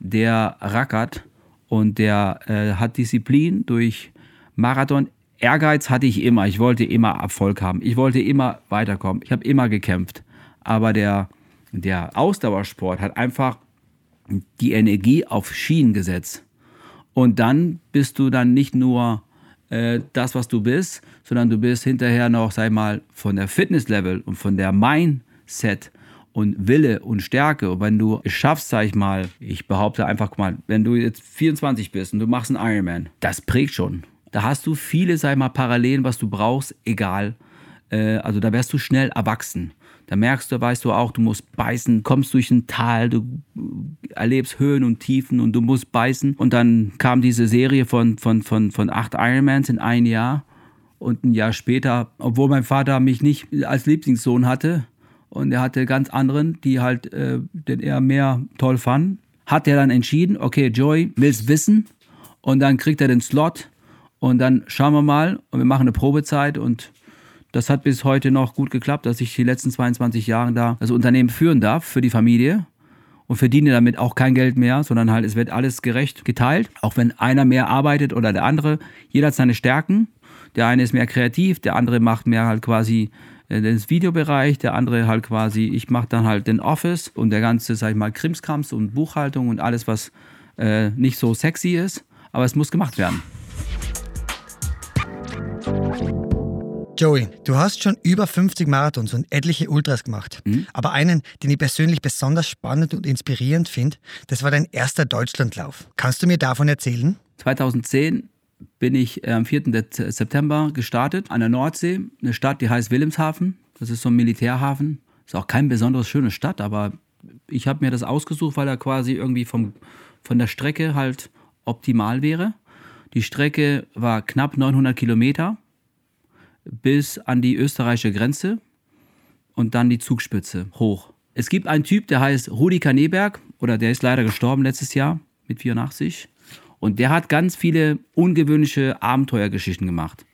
[SPEAKER 3] der rackert und der äh, hat Disziplin durch Marathon. Ehrgeiz hatte ich immer. Ich wollte immer Erfolg haben. Ich wollte immer weiterkommen. Ich habe immer gekämpft. Aber der, der Ausdauersport hat einfach die Energie auf Schienen gesetzt. Und dann bist du dann nicht nur äh, das, was du bist, sondern du bist hinterher noch, sag mal, von der Fitnesslevel und von der Mind Set und Wille und Stärke. Und wenn du es schaffst, sag ich mal, ich behaupte einfach mal, wenn du jetzt 24 bist und du machst einen Ironman, das prägt schon. Da hast du viele, sag ich mal, Parallelen, was du brauchst, egal. Äh, also da wärst du schnell erwachsen. Da merkst du, weißt du auch, du musst beißen, kommst durch ein Tal, du erlebst Höhen und Tiefen und du musst beißen. Und dann kam diese Serie von, von, von, von acht Ironmans in ein Jahr. Und ein Jahr später, obwohl mein Vater mich nicht als Lieblingssohn hatte, und er hatte ganz anderen, die halt, äh, den er mehr toll fand. Hat er dann entschieden, okay, Joey will's wissen und dann kriegt er den Slot und dann schauen wir mal und wir machen eine Probezeit und das hat bis heute noch gut geklappt, dass ich die letzten 22 Jahre da das Unternehmen führen darf für die Familie und verdiene damit auch kein Geld mehr, sondern halt es wird alles gerecht geteilt, auch wenn einer mehr arbeitet oder der andere. Jeder hat seine Stärken. Der eine ist mehr kreativ, der andere macht mehr halt quasi äh, den Videobereich, der andere halt quasi, ich mache dann halt den Office und der ganze, sag ich mal, Krimskrams und Buchhaltung und alles, was äh, nicht so sexy ist, aber es muss gemacht werden.
[SPEAKER 1] Joey, du hast schon über 50 Marathons und etliche Ultras gemacht. Mhm. Aber einen, den ich persönlich besonders spannend und inspirierend finde, das war dein erster Deutschlandlauf. Kannst du mir davon erzählen?
[SPEAKER 3] 2010 bin ich äh, am 4. September gestartet an der Nordsee, eine Stadt, die heißt Wilhelmshaven. Das ist so ein Militärhafen. Ist auch kein besonders schöne Stadt, aber ich habe mir das ausgesucht, weil er quasi irgendwie vom, von der Strecke halt optimal wäre. Die Strecke war knapp 900 Kilometer bis an die österreichische Grenze und dann die Zugspitze hoch. Es gibt einen Typ, der heißt Rudi Kaneberg, oder der ist leider gestorben letztes Jahr mit 84. Und der hat ganz viele ungewöhnliche Abenteuergeschichten gemacht.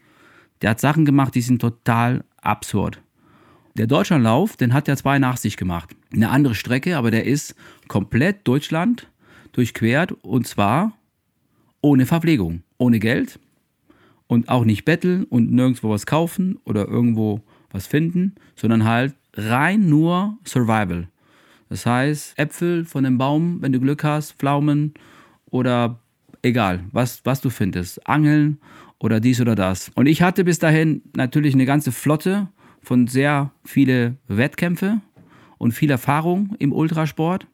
[SPEAKER 3] Der hat Sachen gemacht, die sind total absurd. Der Deutschlandlauf, den hat er 82 gemacht. Eine andere Strecke, aber der ist komplett Deutschland durchquert und zwar ohne Verpflegung, ohne Geld und auch nicht betteln und nirgendwo was kaufen oder irgendwo was finden, sondern halt rein nur Survival. Das heißt, Äpfel von dem Baum, wenn du Glück hast, Pflaumen oder egal, was, was du findest. Angeln oder dies oder das. Und ich hatte bis dahin natürlich eine ganze Flotte von sehr viele Wettkämpfe und viel Erfahrung im Ultrasport.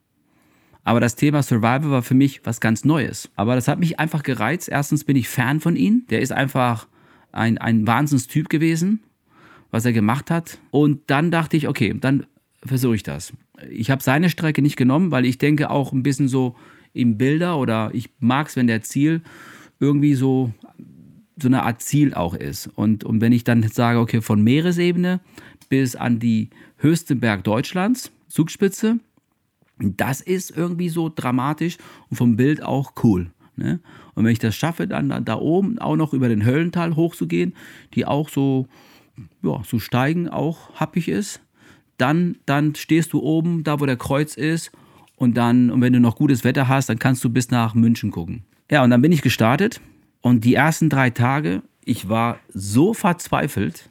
[SPEAKER 3] Aber das Thema Survival war für mich was ganz Neues. Aber das hat mich einfach gereizt. Erstens bin ich Fan von ihm. Der ist einfach ein, ein Wahnsinnstyp gewesen. was er gemacht hat. Und dann dachte ich, okay, dann versuche ich das. Ich habe seine Strecke nicht genommen, weil ich denke auch ein bisschen so im Bilder oder ich mag es, wenn der Ziel irgendwie so so eine Art Ziel auch ist. Und, und wenn ich dann sage, okay, von Meeresebene bis an die höchste Berg Deutschlands, Zugspitze, das ist irgendwie so dramatisch und vom Bild auch cool. Ne? Und wenn ich das schaffe, dann da, da oben auch noch über den Höllental hochzugehen, die auch so, ja, so steigen auch happig ist, dann, dann stehst du oben, da wo der Kreuz ist und dann, und wenn du noch gutes Wetter hast, dann kannst du bis nach München gucken. Ja, und dann bin ich gestartet und die ersten drei Tage, ich war so verzweifelt,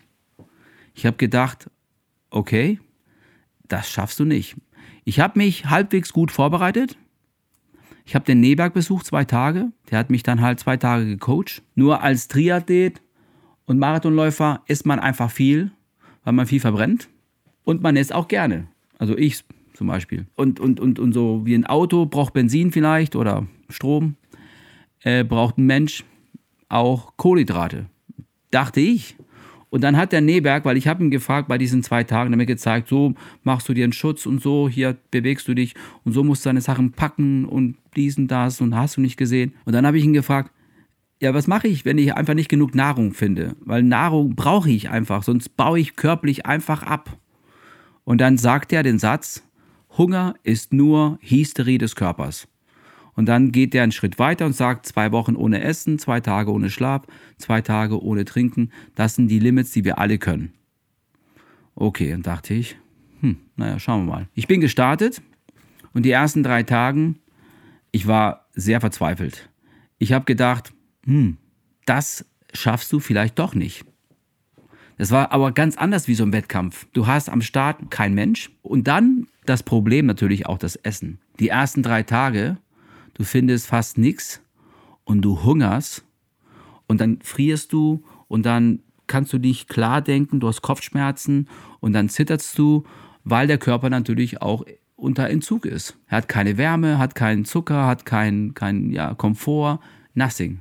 [SPEAKER 3] ich habe gedacht, okay, das schaffst du nicht. Ich habe mich halbwegs gut vorbereitet. Ich habe den Neberg besucht, zwei Tage. Der hat mich dann halt zwei Tage gecoacht. Nur als Triathlet und Marathonläufer isst man einfach viel, weil man viel verbrennt. Und man isst auch gerne. Also ich zum Beispiel. Und, und, und, und so wie ein Auto braucht Benzin vielleicht oder Strom, äh, braucht ein Mensch auch Kohlenhydrate. Dachte ich. Und dann hat der Neberg, weil ich habe ihn gefragt bei diesen zwei Tagen, mir gezeigt, so machst du dir einen Schutz und so, hier bewegst du dich und so musst du deine Sachen packen und diesen, das und hast du nicht gesehen. Und dann habe ich ihn gefragt, ja, was mache ich, wenn ich einfach nicht genug Nahrung finde? Weil Nahrung brauche ich einfach, sonst baue ich körperlich einfach ab. Und dann sagt er den Satz, Hunger ist nur Hysterie des Körpers. Und dann geht der einen Schritt weiter und sagt, zwei Wochen ohne Essen, zwei Tage ohne Schlaf, zwei Tage ohne Trinken. Das sind die Limits, die wir alle können. Okay, dann dachte ich, hm, naja, schauen wir mal. Ich bin gestartet und die ersten drei Tagen, ich war sehr verzweifelt. Ich habe gedacht, hm, das schaffst du vielleicht doch nicht. Das war aber ganz anders wie so ein Wettkampf. Du hast am Start kein Mensch und dann das Problem natürlich auch das Essen. Die ersten drei Tage du findest fast nichts und du hungerst und dann frierst du und dann kannst du nicht klar denken, du hast Kopfschmerzen und dann zitterst du, weil der Körper natürlich auch unter Entzug ist. Er hat keine Wärme, hat keinen Zucker, hat keinen kein, ja, Komfort, nothing.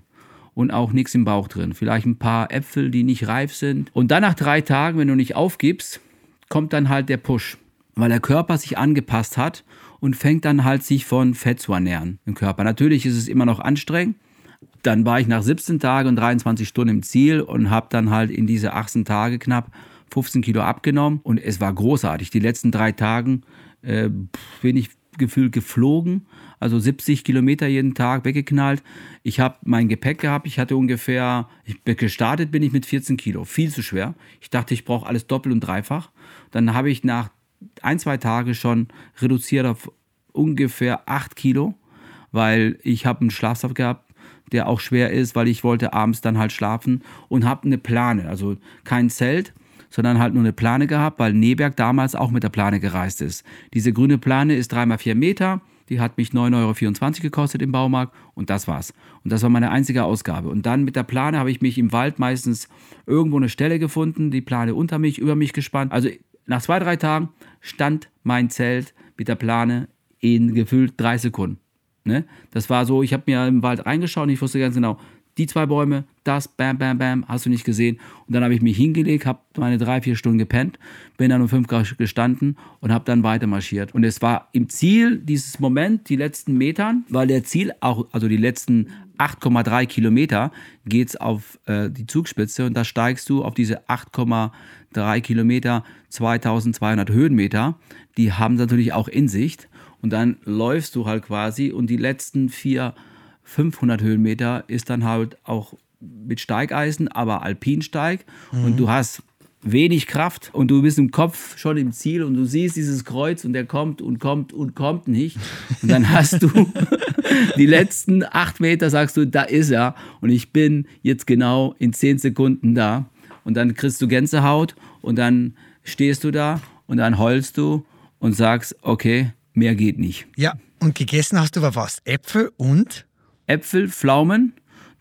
[SPEAKER 3] Und auch nichts im Bauch drin. Vielleicht ein paar Äpfel, die nicht reif sind. Und dann nach drei Tagen, wenn du nicht aufgibst, kommt dann halt der Push. Weil der Körper sich angepasst hat und fängt dann halt sich von Fett zu ernähren im Körper. Natürlich ist es immer noch anstrengend. Dann war ich nach 17 Tagen und 23 Stunden im Ziel und habe dann halt in diese 18 Tage knapp 15 Kilo abgenommen und es war großartig. Die letzten drei Tagen äh, bin ich gefühlt geflogen, also 70 Kilometer jeden Tag weggeknallt. Ich habe mein Gepäck gehabt, ich hatte ungefähr, ich, gestartet bin ich mit 14 Kilo, viel zu schwer. Ich dachte, ich brauche alles doppelt und dreifach. Dann habe ich nach ein, zwei Tage schon reduziert auf ungefähr 8 Kilo, weil ich habe einen Schlafsaft gehabt, der auch schwer ist, weil ich wollte abends dann halt schlafen und habe eine Plane, also kein Zelt, sondern halt nur eine Plane gehabt, weil Neberg damals auch mit der Plane gereist ist. Diese grüne Plane ist 3x4 Meter, die hat mich 9,24 Euro gekostet im Baumarkt und das war's. Und das war meine einzige Ausgabe. Und dann mit der Plane habe ich mich im Wald meistens irgendwo eine Stelle gefunden, die Plane unter mich, über mich gespannt. Also nach zwei, drei Tagen stand mein Zelt mit der Plane in gefühlt drei Sekunden. Ne? Das war so, ich habe mir im Wald reingeschaut und ich wusste ganz genau, die zwei Bäume, das, bam, bam, bam, hast du nicht gesehen. Und dann habe ich mich hingelegt, habe meine drei, vier Stunden gepennt, bin dann um fünf gestanden und habe dann weiter marschiert. Und es war im Ziel dieses Moment, die letzten Metern, weil der Ziel auch, also die letzten 8,3 Kilometer geht es auf äh, die Zugspitze und da steigst du auf diese 8,3 Kilometer, 2200 Höhenmeter. Die haben natürlich auch in Sicht und dann läufst du halt quasi und die letzten vier 500 Höhenmeter ist dann halt auch mit Steigeisen, aber Alpinsteig mhm. und du hast wenig Kraft und du bist im Kopf schon im Ziel und du siehst dieses Kreuz und der kommt und kommt und kommt nicht. Und dann hast du [LAUGHS] die letzten acht Meter, sagst du, da ist er und ich bin jetzt genau in zehn Sekunden da. Und dann kriegst du Gänsehaut und dann stehst du da und dann heulst du und sagst, okay, mehr geht nicht.
[SPEAKER 1] Ja, und gegessen hast du aber was? Äpfel und?
[SPEAKER 3] Äpfel, Pflaumen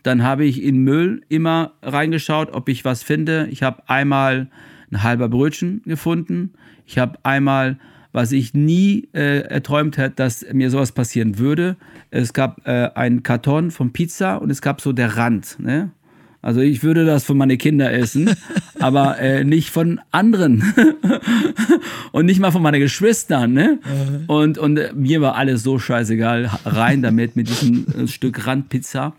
[SPEAKER 3] dann habe ich in Müll immer reingeschaut, ob ich was finde. Ich habe einmal ein halber Brötchen gefunden. Ich habe einmal, was ich nie äh, erträumt hätte, dass mir sowas passieren würde. Es gab äh, einen Karton von Pizza und es gab so der Rand. Ne? Also ich würde das von meine Kinder essen, [LAUGHS] aber äh, nicht von anderen [LAUGHS] und nicht mal von meinen Geschwistern. Ne? Und, und äh, mir war alles so scheißegal, rein damit mit diesem äh, Stück Randpizza.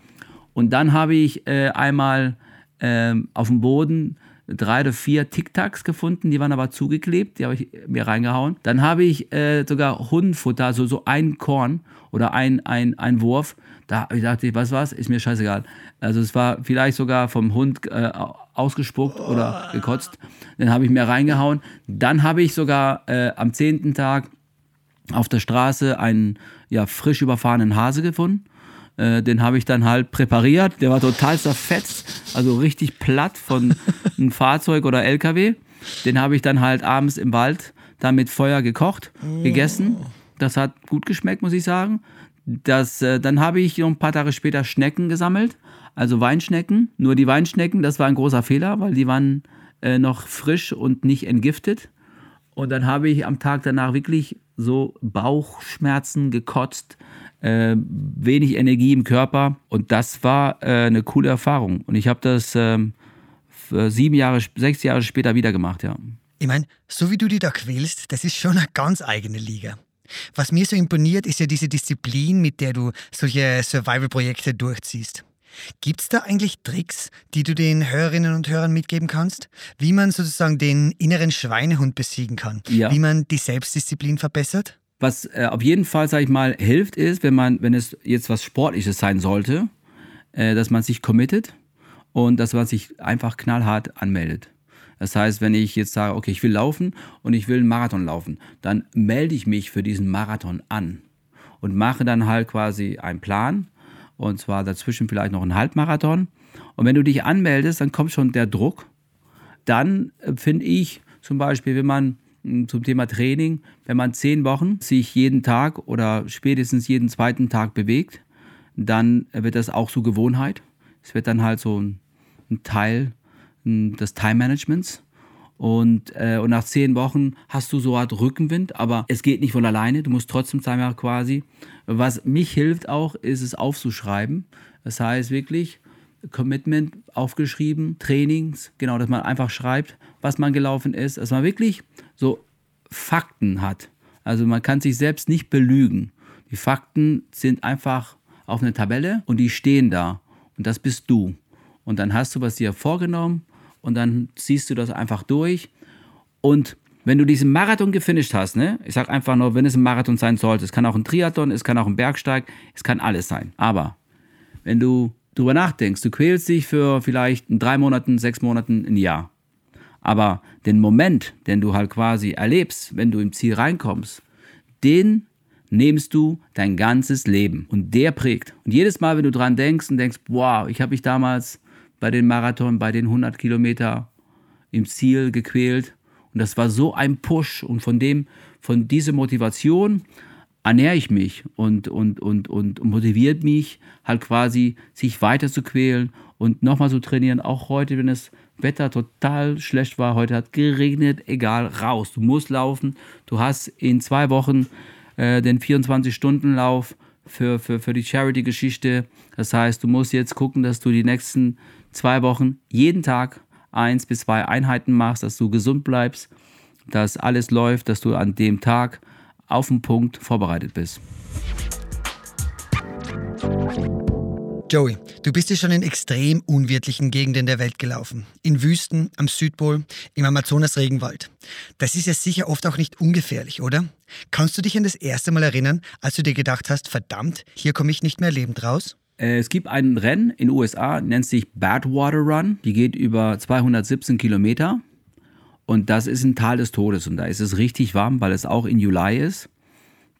[SPEAKER 3] Und dann habe ich äh, einmal ähm, auf dem Boden drei oder vier Tic-Tacs gefunden, die waren aber zugeklebt, die habe ich mir reingehauen. Dann habe ich äh, sogar Hundenfutter, also so ein Korn oder ein, ein, ein Wurf. Da ich dachte ich, was was, ist mir scheißegal. Also es war vielleicht sogar vom Hund äh, ausgespuckt oder gekotzt. Den habe ich mir reingehauen. Dann habe ich sogar äh, am zehnten Tag auf der Straße einen ja, frisch überfahrenen Hase gefunden. Äh, den habe ich dann halt präpariert. Der war total zerfetzt, also richtig platt von [LAUGHS] einem Fahrzeug oder LKW. Den habe ich dann halt abends im Wald da mit Feuer gekocht, gegessen. Das hat gut geschmeckt, muss ich sagen. Das, äh, dann habe ich noch ein paar Tage später Schnecken gesammelt, also Weinschnecken. Nur die Weinschnecken, das war ein großer Fehler, weil die waren äh, noch frisch und nicht entgiftet. Und dann habe ich am Tag danach wirklich so Bauchschmerzen gekotzt, äh, wenig Energie im Körper. Und das war äh, eine coole Erfahrung. Und ich habe das ähm, sieben Jahre, sechs Jahre später wieder gemacht, ja.
[SPEAKER 1] Ich meine, so wie du die da quälst, das ist schon eine ganz eigene Liga. Was mir so imponiert, ist ja diese Disziplin, mit der du solche Survival-Projekte durchziehst. Gibt es da eigentlich Tricks, die du den Hörerinnen und Hörern mitgeben kannst, wie man sozusagen den inneren Schweinehund besiegen kann,
[SPEAKER 3] Ja.
[SPEAKER 1] wie man die Selbstdisziplin verbessert?
[SPEAKER 3] Was äh, auf jeden Fall, sag ich mal, hilft, ist, wenn man, wenn es jetzt was Sportliches sein sollte, äh, dass man sich committet und dass man sich einfach knallhart anmeldet. Das heißt, wenn ich jetzt sage, okay, ich will laufen und ich will einen Marathon laufen, dann melde ich mich für diesen Marathon an und mache dann halt quasi einen Plan und zwar dazwischen vielleicht noch einen Halbmarathon. Und wenn du dich anmeldest, dann kommt schon der Druck. Dann äh, finde ich zum Beispiel, wenn man mh, zum Thema Training, wenn man zehn Wochen sich jeden Tag oder spätestens jeden zweiten Tag bewegt, dann wird das auch so Gewohnheit. Es wird dann halt so ein, ein Teil mh, des Time-Managements. Und, äh, und nach zehn Wochen hast du so Art Rückenwind, aber es geht nicht von alleine. Du musst trotzdem zweimal quasi. Was mich hilft auch, ist es aufzuschreiben. Das heißt wirklich Commitment aufgeschrieben, Trainings, genau, dass man einfach schreibt, was man gelaufen ist, dass man wirklich so Fakten hat. Also man kann sich selbst nicht belügen. Die Fakten sind einfach auf einer Tabelle und die stehen da. Und das bist du. Und dann hast du was dir vorgenommen und dann ziehst du das einfach durch. Und wenn du diesen Marathon gefinisht hast, ne, ich sag einfach nur, wenn es ein Marathon sein sollte, es kann auch ein Triathlon, es kann auch ein Bergsteig, es kann alles sein. Aber wenn du drüber nachdenkst, du quälst dich für vielleicht drei Monaten, sechs Monaten, ein Jahr. Aber den Moment, den du halt quasi erlebst, wenn du im Ziel reinkommst, den nimmst du dein ganzes Leben und der prägt. Und jedes Mal, wenn du dran denkst und denkst, wow, ich habe mich damals bei den Marathon, bei den 100 Kilometer im Ziel gequält und das war so ein Push und von dem, von dieser Motivation ernähre ich mich und, und, und, und motiviert mich halt quasi, sich weiter zu quälen und nochmal zu trainieren. Auch heute, wenn das Wetter total schlecht war, heute hat geregnet, egal, raus. Du musst laufen. Du hast in zwei Wochen äh, den 24-Stunden-Lauf für, für, für die Charity-Geschichte. Das heißt, du musst jetzt gucken, dass du die nächsten zwei Wochen jeden Tag eins bis zwei Einheiten machst, dass du gesund bleibst, dass alles läuft, dass du an dem Tag auf den Punkt vorbereitet bist.
[SPEAKER 1] Joey, du bist ja schon in extrem unwirtlichen Gegenden der Welt gelaufen. In Wüsten, am Südpol, im Amazonas-Regenwald. Das ist ja sicher oft auch nicht ungefährlich, oder? Kannst du dich an das erste Mal erinnern, als du dir gedacht hast, verdammt, hier komme ich nicht mehr lebend raus?
[SPEAKER 3] Äh, Es gibt ein Rennen in den USA, nennt sich Badwater Run. Die geht über 217 Kilometer. Und das ist ein Tal des Todes. Und da ist es richtig warm, weil es auch in Juli ist.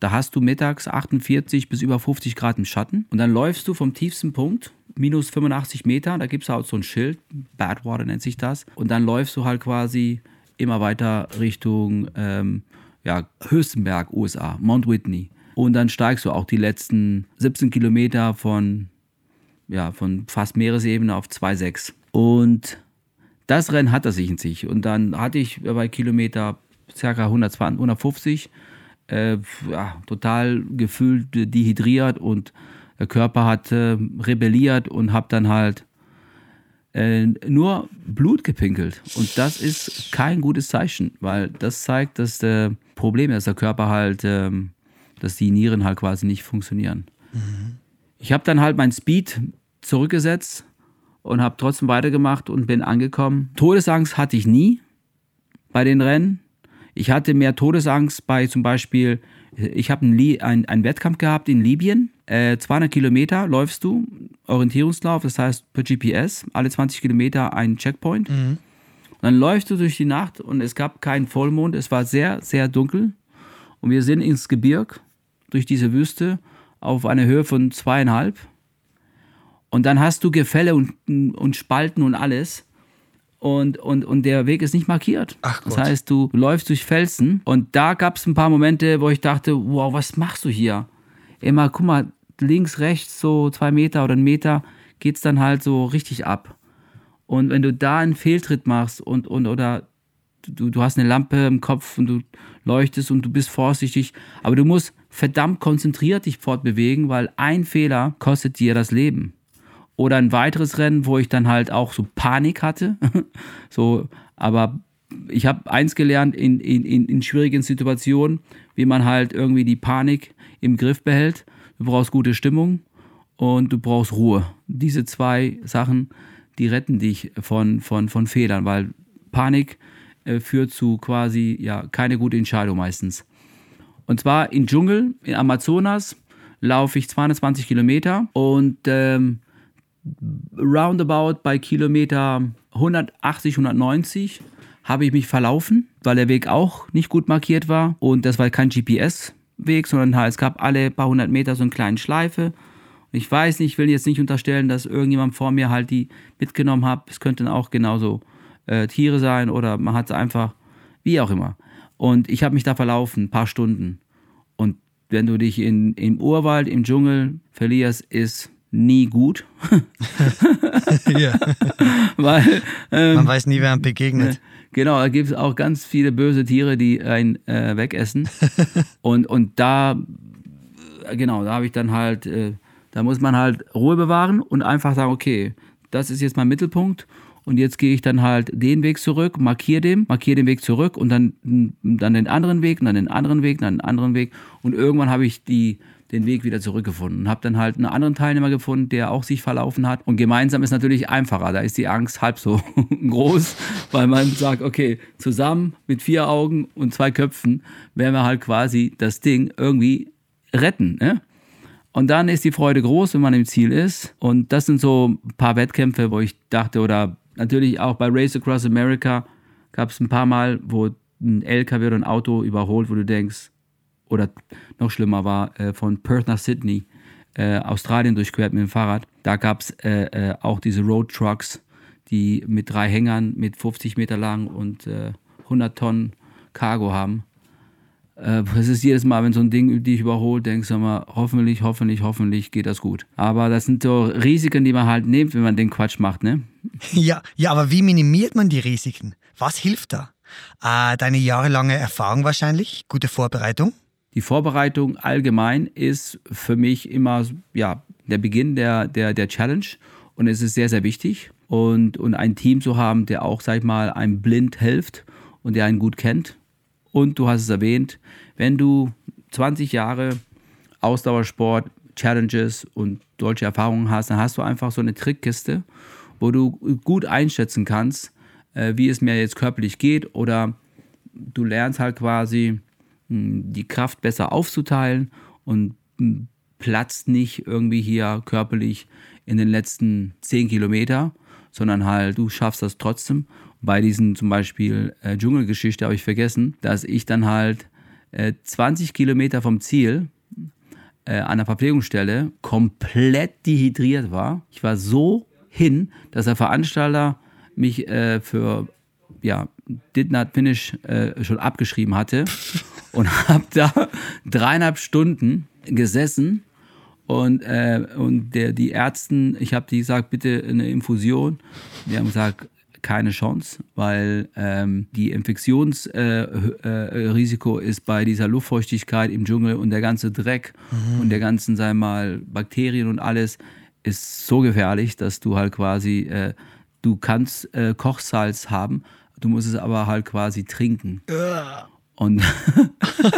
[SPEAKER 3] Da hast du mittags 48 bis über 50 Grad im Schatten. Und dann läufst du vom tiefsten Punkt, minus 85 Meter. Da gibt es halt so ein Schild, Badwater nennt sich das. Und dann läufst du halt quasi immer weiter Richtung ähm, ja, Höchstenberg, USA, Mount Whitney. Und dann steigst du auch die letzten 17 Kilometer von, ja, von fast Meeresebene auf 2,6. Und das Rennen hat er sich in sich. Und dann hatte ich bei Kilometer ca. 120, 150 äh, ja, total gefühlt dehydriert und der Körper hat äh, rebelliert und habe dann halt äh, nur Blut gepinkelt. Und das ist kein gutes Zeichen, weil das zeigt, dass der Problem ist, dass der Körper halt, ähm, dass die Nieren halt quasi nicht funktionieren. Mhm. Ich habe dann halt mein Speed zurückgesetzt und habe trotzdem weitergemacht und bin angekommen. Todesangst hatte ich nie bei den Rennen. Ich hatte mehr Todesangst bei zum Beispiel, ich habe einen, ein, einen Wettkampf gehabt in Libyen. Äh, 200 Kilometer läufst du, Orientierungslauf, das heißt per GPS, alle 20 Kilometer ein Checkpoint. Mhm. Dann läufst du durch die Nacht und es gab keinen Vollmond, es war sehr, sehr dunkel. Und wir sind ins Gebirg durch diese Wüste auf einer Höhe von zweieinhalb. Und dann hast du Gefälle und, und Spalten und alles und, und, und der Weg ist nicht markiert. Ach Gott. Das heißt, du läufst durch Felsen und da gab es ein paar Momente, wo ich dachte, wow, was machst du hier? Immer, guck mal, links, rechts, so zwei Meter oder einen Meter geht es dann halt so richtig ab. Und wenn du da einen Fehltritt machst und, und oder du, du hast eine Lampe im Kopf und du leuchtest und du bist vorsichtig, aber du musst verdammt konzentriert dich fortbewegen, weil ein Fehler kostet dir das Leben. Oder ein weiteres Rennen, wo ich dann halt auch so Panik hatte. [LAUGHS] so, aber ich habe eins gelernt in, in, in schwierigen Situationen, wie man halt irgendwie die Panik im Griff behält. Du brauchst gute Stimmung und du brauchst Ruhe. Diese zwei Sachen, die retten dich von, von, von Fehlern, weil Panik äh, führt zu quasi ja keine gute Entscheidung meistens. Und zwar im Dschungel, in Amazonas, laufe ich 220 Kilometer und ähm, roundabout bei Kilometer 180, 190 habe ich mich verlaufen, weil der Weg auch nicht gut markiert war. Und das war kein GPS-Weg, sondern halt, es gab alle paar hundert Meter so eine kleine Schleife. Und ich weiß nicht, ich will jetzt nicht unterstellen, dass irgendjemand vor mir halt die mitgenommen hat. Es könnten auch genauso äh, Tiere sein oder man hat es einfach, wie auch immer. Und ich habe mich da verlaufen, ein paar Stunden. Und wenn du dich in, im Urwald, im Dschungel verlierst, ist nie gut. [LAUGHS]
[SPEAKER 1] ja. [LAUGHS] Weil, ähm, Man weiß nie, wer einem begegnet.
[SPEAKER 3] Genau, da gibt es auch ganz viele böse Tiere, die einen äh, wegessen. [LAUGHS] und, und da, genau, da habe ich dann halt, äh, da muss man halt Ruhe bewahren und einfach sagen, okay, das ist jetzt mein Mittelpunkt und jetzt gehe ich dann halt den Weg zurück, markiere den, markiere den Weg zurück und dann, dann den anderen Weg, und dann den anderen Weg, dann den anderen Weg und irgendwann habe ich die den Weg wieder zurückgefunden. Und habe dann halt einen anderen Teilnehmer gefunden, der auch sich verlaufen hat. Und gemeinsam ist natürlich einfacher. Da ist die Angst halb so [LAUGHS] groß, weil man sagt, okay, zusammen mit vier Augen und zwei Köpfen werden wir halt quasi das Ding irgendwie retten. Ne? Und dann ist die Freude groß, wenn man im Ziel ist. Und das sind so ein paar Wettkämpfe, wo ich dachte, oder natürlich auch bei Race Across America gab es ein paar Mal, wo ein LKW oder ein Auto überholt, wo du denkst, oder noch schlimmer war, äh, von Perth nach Sydney, äh, Australien durchquert mit dem Fahrrad. Da gab es äh, äh, auch diese Road Trucks, die mit drei Hängern mit 50 Meter lang und 100 äh, Tonnen Cargo haben. Äh, es ist jedes Mal, wenn so ein Ding dich überholt, denkst du mal, hoffentlich, hoffentlich, hoffentlich geht das gut. Aber das sind so Risiken, die man halt nimmt, wenn man den Quatsch macht, ne? [LAUGHS]
[SPEAKER 1] Ja, ja, aber wie minimiert man die Risiken? Was hilft da? Äh, deine jahrelange Erfahrung wahrscheinlich, gute Vorbereitung?
[SPEAKER 3] Die Vorbereitung allgemein ist für mich immer ja, der Beginn der, der, der Challenge und es ist sehr, sehr wichtig. Und, und ein Team zu haben, der auch, sag ich mal, einem blind hilft und der einen gut kennt. Und du hast es erwähnt, wenn du 20 Jahre Ausdauersport, Challenges und solche Erfahrungen hast, dann hast du einfach so eine Trickkiste, wo du gut einschätzen kannst, äh, wie es mir jetzt körperlich geht oder du lernst halt quasi, die Kraft besser aufzuteilen und platzt nicht irgendwie hier körperlich in den letzten 10 Kilometer, sondern halt du schaffst das trotzdem. Bei diesen zum Beispiel äh, Dschungelgeschichte habe ich vergessen, dass ich dann halt äh, 20 Kilometer vom Ziel äh, an der Verpflegungsstelle komplett dehydriert war. Ich war so hin, dass der Veranstalter mich äh, für ja, Did Not Finish äh, schon abgeschrieben hatte [LAUGHS] und habe da dreieinhalb Stunden gesessen und, äh, und der, die Ärzten, ich habe die gesagt, bitte eine Infusion. Die haben gesagt, keine Chance, weil ähm, die Infektionsrisiko äh, äh, ist bei dieser Luftfeuchtigkeit im Dschungel und der ganze Dreck mhm. und der ganzen, sagen wir mal, Bakterien und alles ist so gefährlich, dass du halt quasi, äh, du kannst äh, Kochsalz haben, du musst es aber halt quasi trinken. Und, und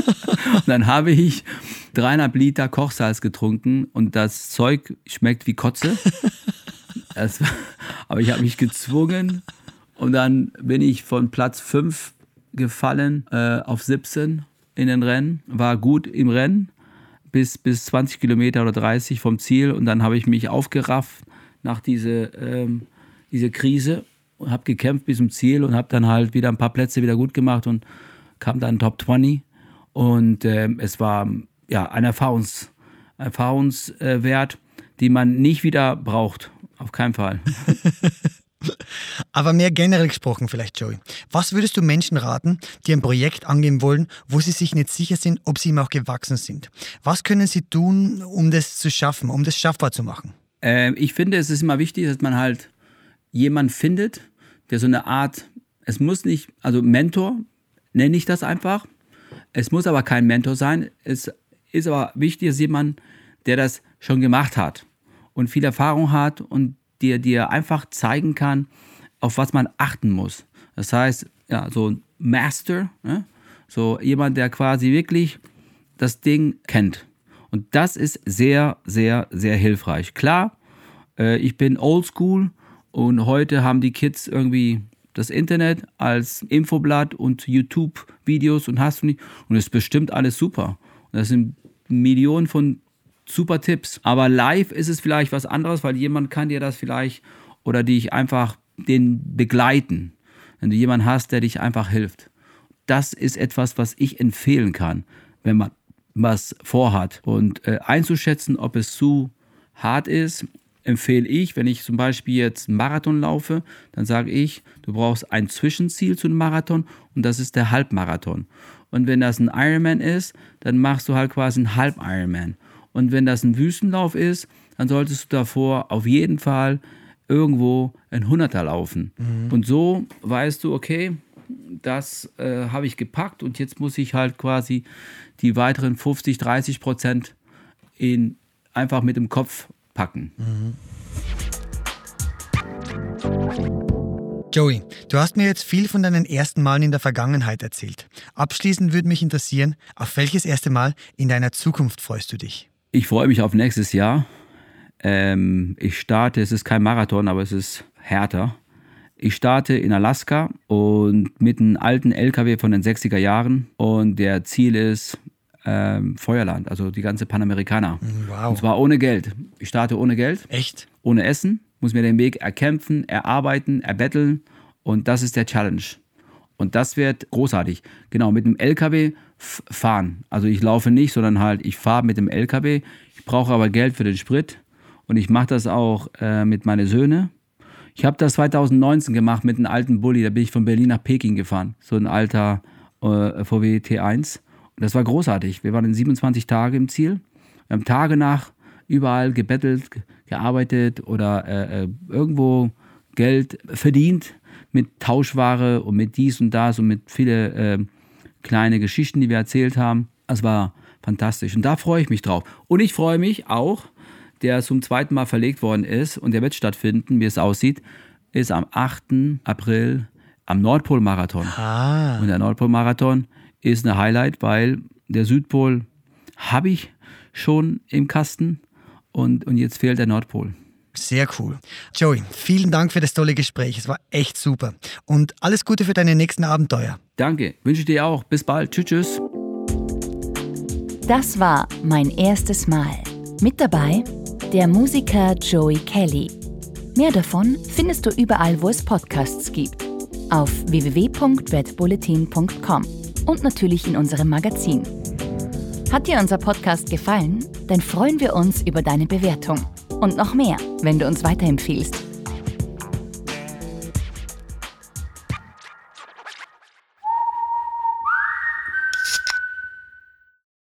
[SPEAKER 3] [LAUGHS] dann habe ich dreieinhalb Liter Kochsalz getrunken und das Zeug schmeckt wie Kotze. [LAUGHS] Das, [LAUGHS] aber ich habe mich gezwungen. Und dann bin ich von Platz 5 gefallen äh, auf 17 in den Rennen, war gut im Rennen bis, bis 20 Kilometer oder 30 vom Ziel. Und dann habe ich mich aufgerafft nach dieser ähm, diese Krise und habe gekämpft bis zum Ziel und habe dann halt wieder ein paar Plätze wieder gut gemacht und kam dann Top 20 und äh, es war ja ein Erfahrungs, Erfahrungswert, äh, den man nicht wieder braucht, auf keinen Fall. [LAUGHS]
[SPEAKER 1] Aber mehr generell gesprochen vielleicht, Joey. Was würdest du Menschen raten, die ein Projekt angehen wollen, wo sie sich nicht sicher sind, ob sie ihm auch gewachsen sind? Was können sie tun, um das zu schaffen, um das schaffbar zu machen?
[SPEAKER 3] Äh, ich finde, es ist immer wichtig, dass man halt jemanden findet, der so eine Art, es muss nicht, also Mentor, nenne ich das einfach. Es muss aber kein Mentor sein. Es ist aber wichtig, dass jemand, der das schon gemacht hat und viel Erfahrung hat und dir, dir einfach zeigen kann, auf was man achten muss. Das heißt, ja, so ein Master, ne? so jemand, der quasi wirklich das Ding kennt. Und das ist sehr, sehr, sehr hilfreich. Klar, äh, ich bin oldschool und heute haben die Kids irgendwie das Internet als Infoblatt und YouTube-Videos und hast du nicht. Und es ist bestimmt alles super. Und das sind Millionen von super Tipps. Aber live ist es vielleicht was anderes, weil jemand kann dir das vielleicht oder dich einfach den begleiten. Wenn du jemanden hast, der dich einfach hilft. Das ist etwas, was ich empfehlen kann, wenn man was vorhat. Und äh, einzuschätzen, ob es zu hart ist, empfehle ich, wenn ich zum Beispiel jetzt einen Marathon laufe, dann sage ich, du brauchst ein Zwischenziel zu einem Marathon und das ist der Halbmarathon. Und wenn das ein Ironman ist, dann machst du halt quasi einen Halb-Ironman. Und wenn das ein Wüstenlauf ist, dann solltest du davor auf jeden Fall irgendwo ein Hunderter laufen. Mhm. Und so weißt du, okay, das äh, habe ich gepackt und jetzt muss ich halt quasi die weiteren 50, 30 Prozent in, einfach mit dem Kopf packen. Mhm.
[SPEAKER 1] Joey, du hast mir jetzt viel von deinen ersten Malen in der Vergangenheit erzählt. Abschließend würde mich interessieren, auf welches erste Mal in deiner Zukunft freust du dich?
[SPEAKER 3] Ich freue mich auf nächstes Jahr. Ähm, ich starte, es ist kein Marathon, aber es ist härter. Ich starte in Alaska und mit einem alten LKW von den 60er Jahren und der Ziel ist ähm, Feuerland, also die ganze Panamerikaner. Wow. Und zwar ohne Geld. Ich starte ohne Geld.
[SPEAKER 1] Echt?
[SPEAKER 3] Ohne Essen, muss mir den Weg erkämpfen, erarbeiten, erbetteln und das ist der Challenge. Und das wird großartig. Genau, mit dem LKW fahren. Also ich laufe nicht, sondern halt, ich fahre mit dem LKW. Ich brauche aber Geld für den Sprit. Und ich mache das auch äh, mit meinen Söhnen. Ich habe das 2019 gemacht mit einem alten Bulli. Da bin ich von Berlin nach Peking gefahren. So ein alter äh, VW T1. Und das war großartig. Wir waren in 27 Tagen im Ziel. Wir haben Tage nach überall gebettelt, gearbeitet oder äh, äh, irgendwo Geld verdient mit Tauschware und mit dies und das und mit viele äh, kleine Geschichten, die wir erzählt haben. Es war fantastisch und da freue ich mich drauf. Und ich freue mich auch, der zum zweiten Mal verlegt worden ist und der wird stattfinden, wie es aussieht, ist am 8. April am Nordpol-Marathon. Ah. Und der Nordpol-Marathon ist eine Highlight, weil der Südpol habe ich schon im Kasten und, und jetzt fehlt der Nordpol.
[SPEAKER 1] Sehr cool. Joey, vielen Dank für das tolle Gespräch. Es war echt super. Und alles Gute für deine nächsten Abenteuer.
[SPEAKER 3] Danke. Wünsche dir auch. Bis bald. Tschüss, tschüss.
[SPEAKER 2] Das war mein erstes Mal. Mit dabei der Musiker Joey Kelly. Mehr davon findest du überall, wo es Podcasts gibt. Auf www.redbulletin.com und natürlich in unserem Magazin. Hat dir unser Podcast gefallen? Dann freuen wir uns über deine Bewertung. Und noch mehr, wenn du uns weiterempfiehlst.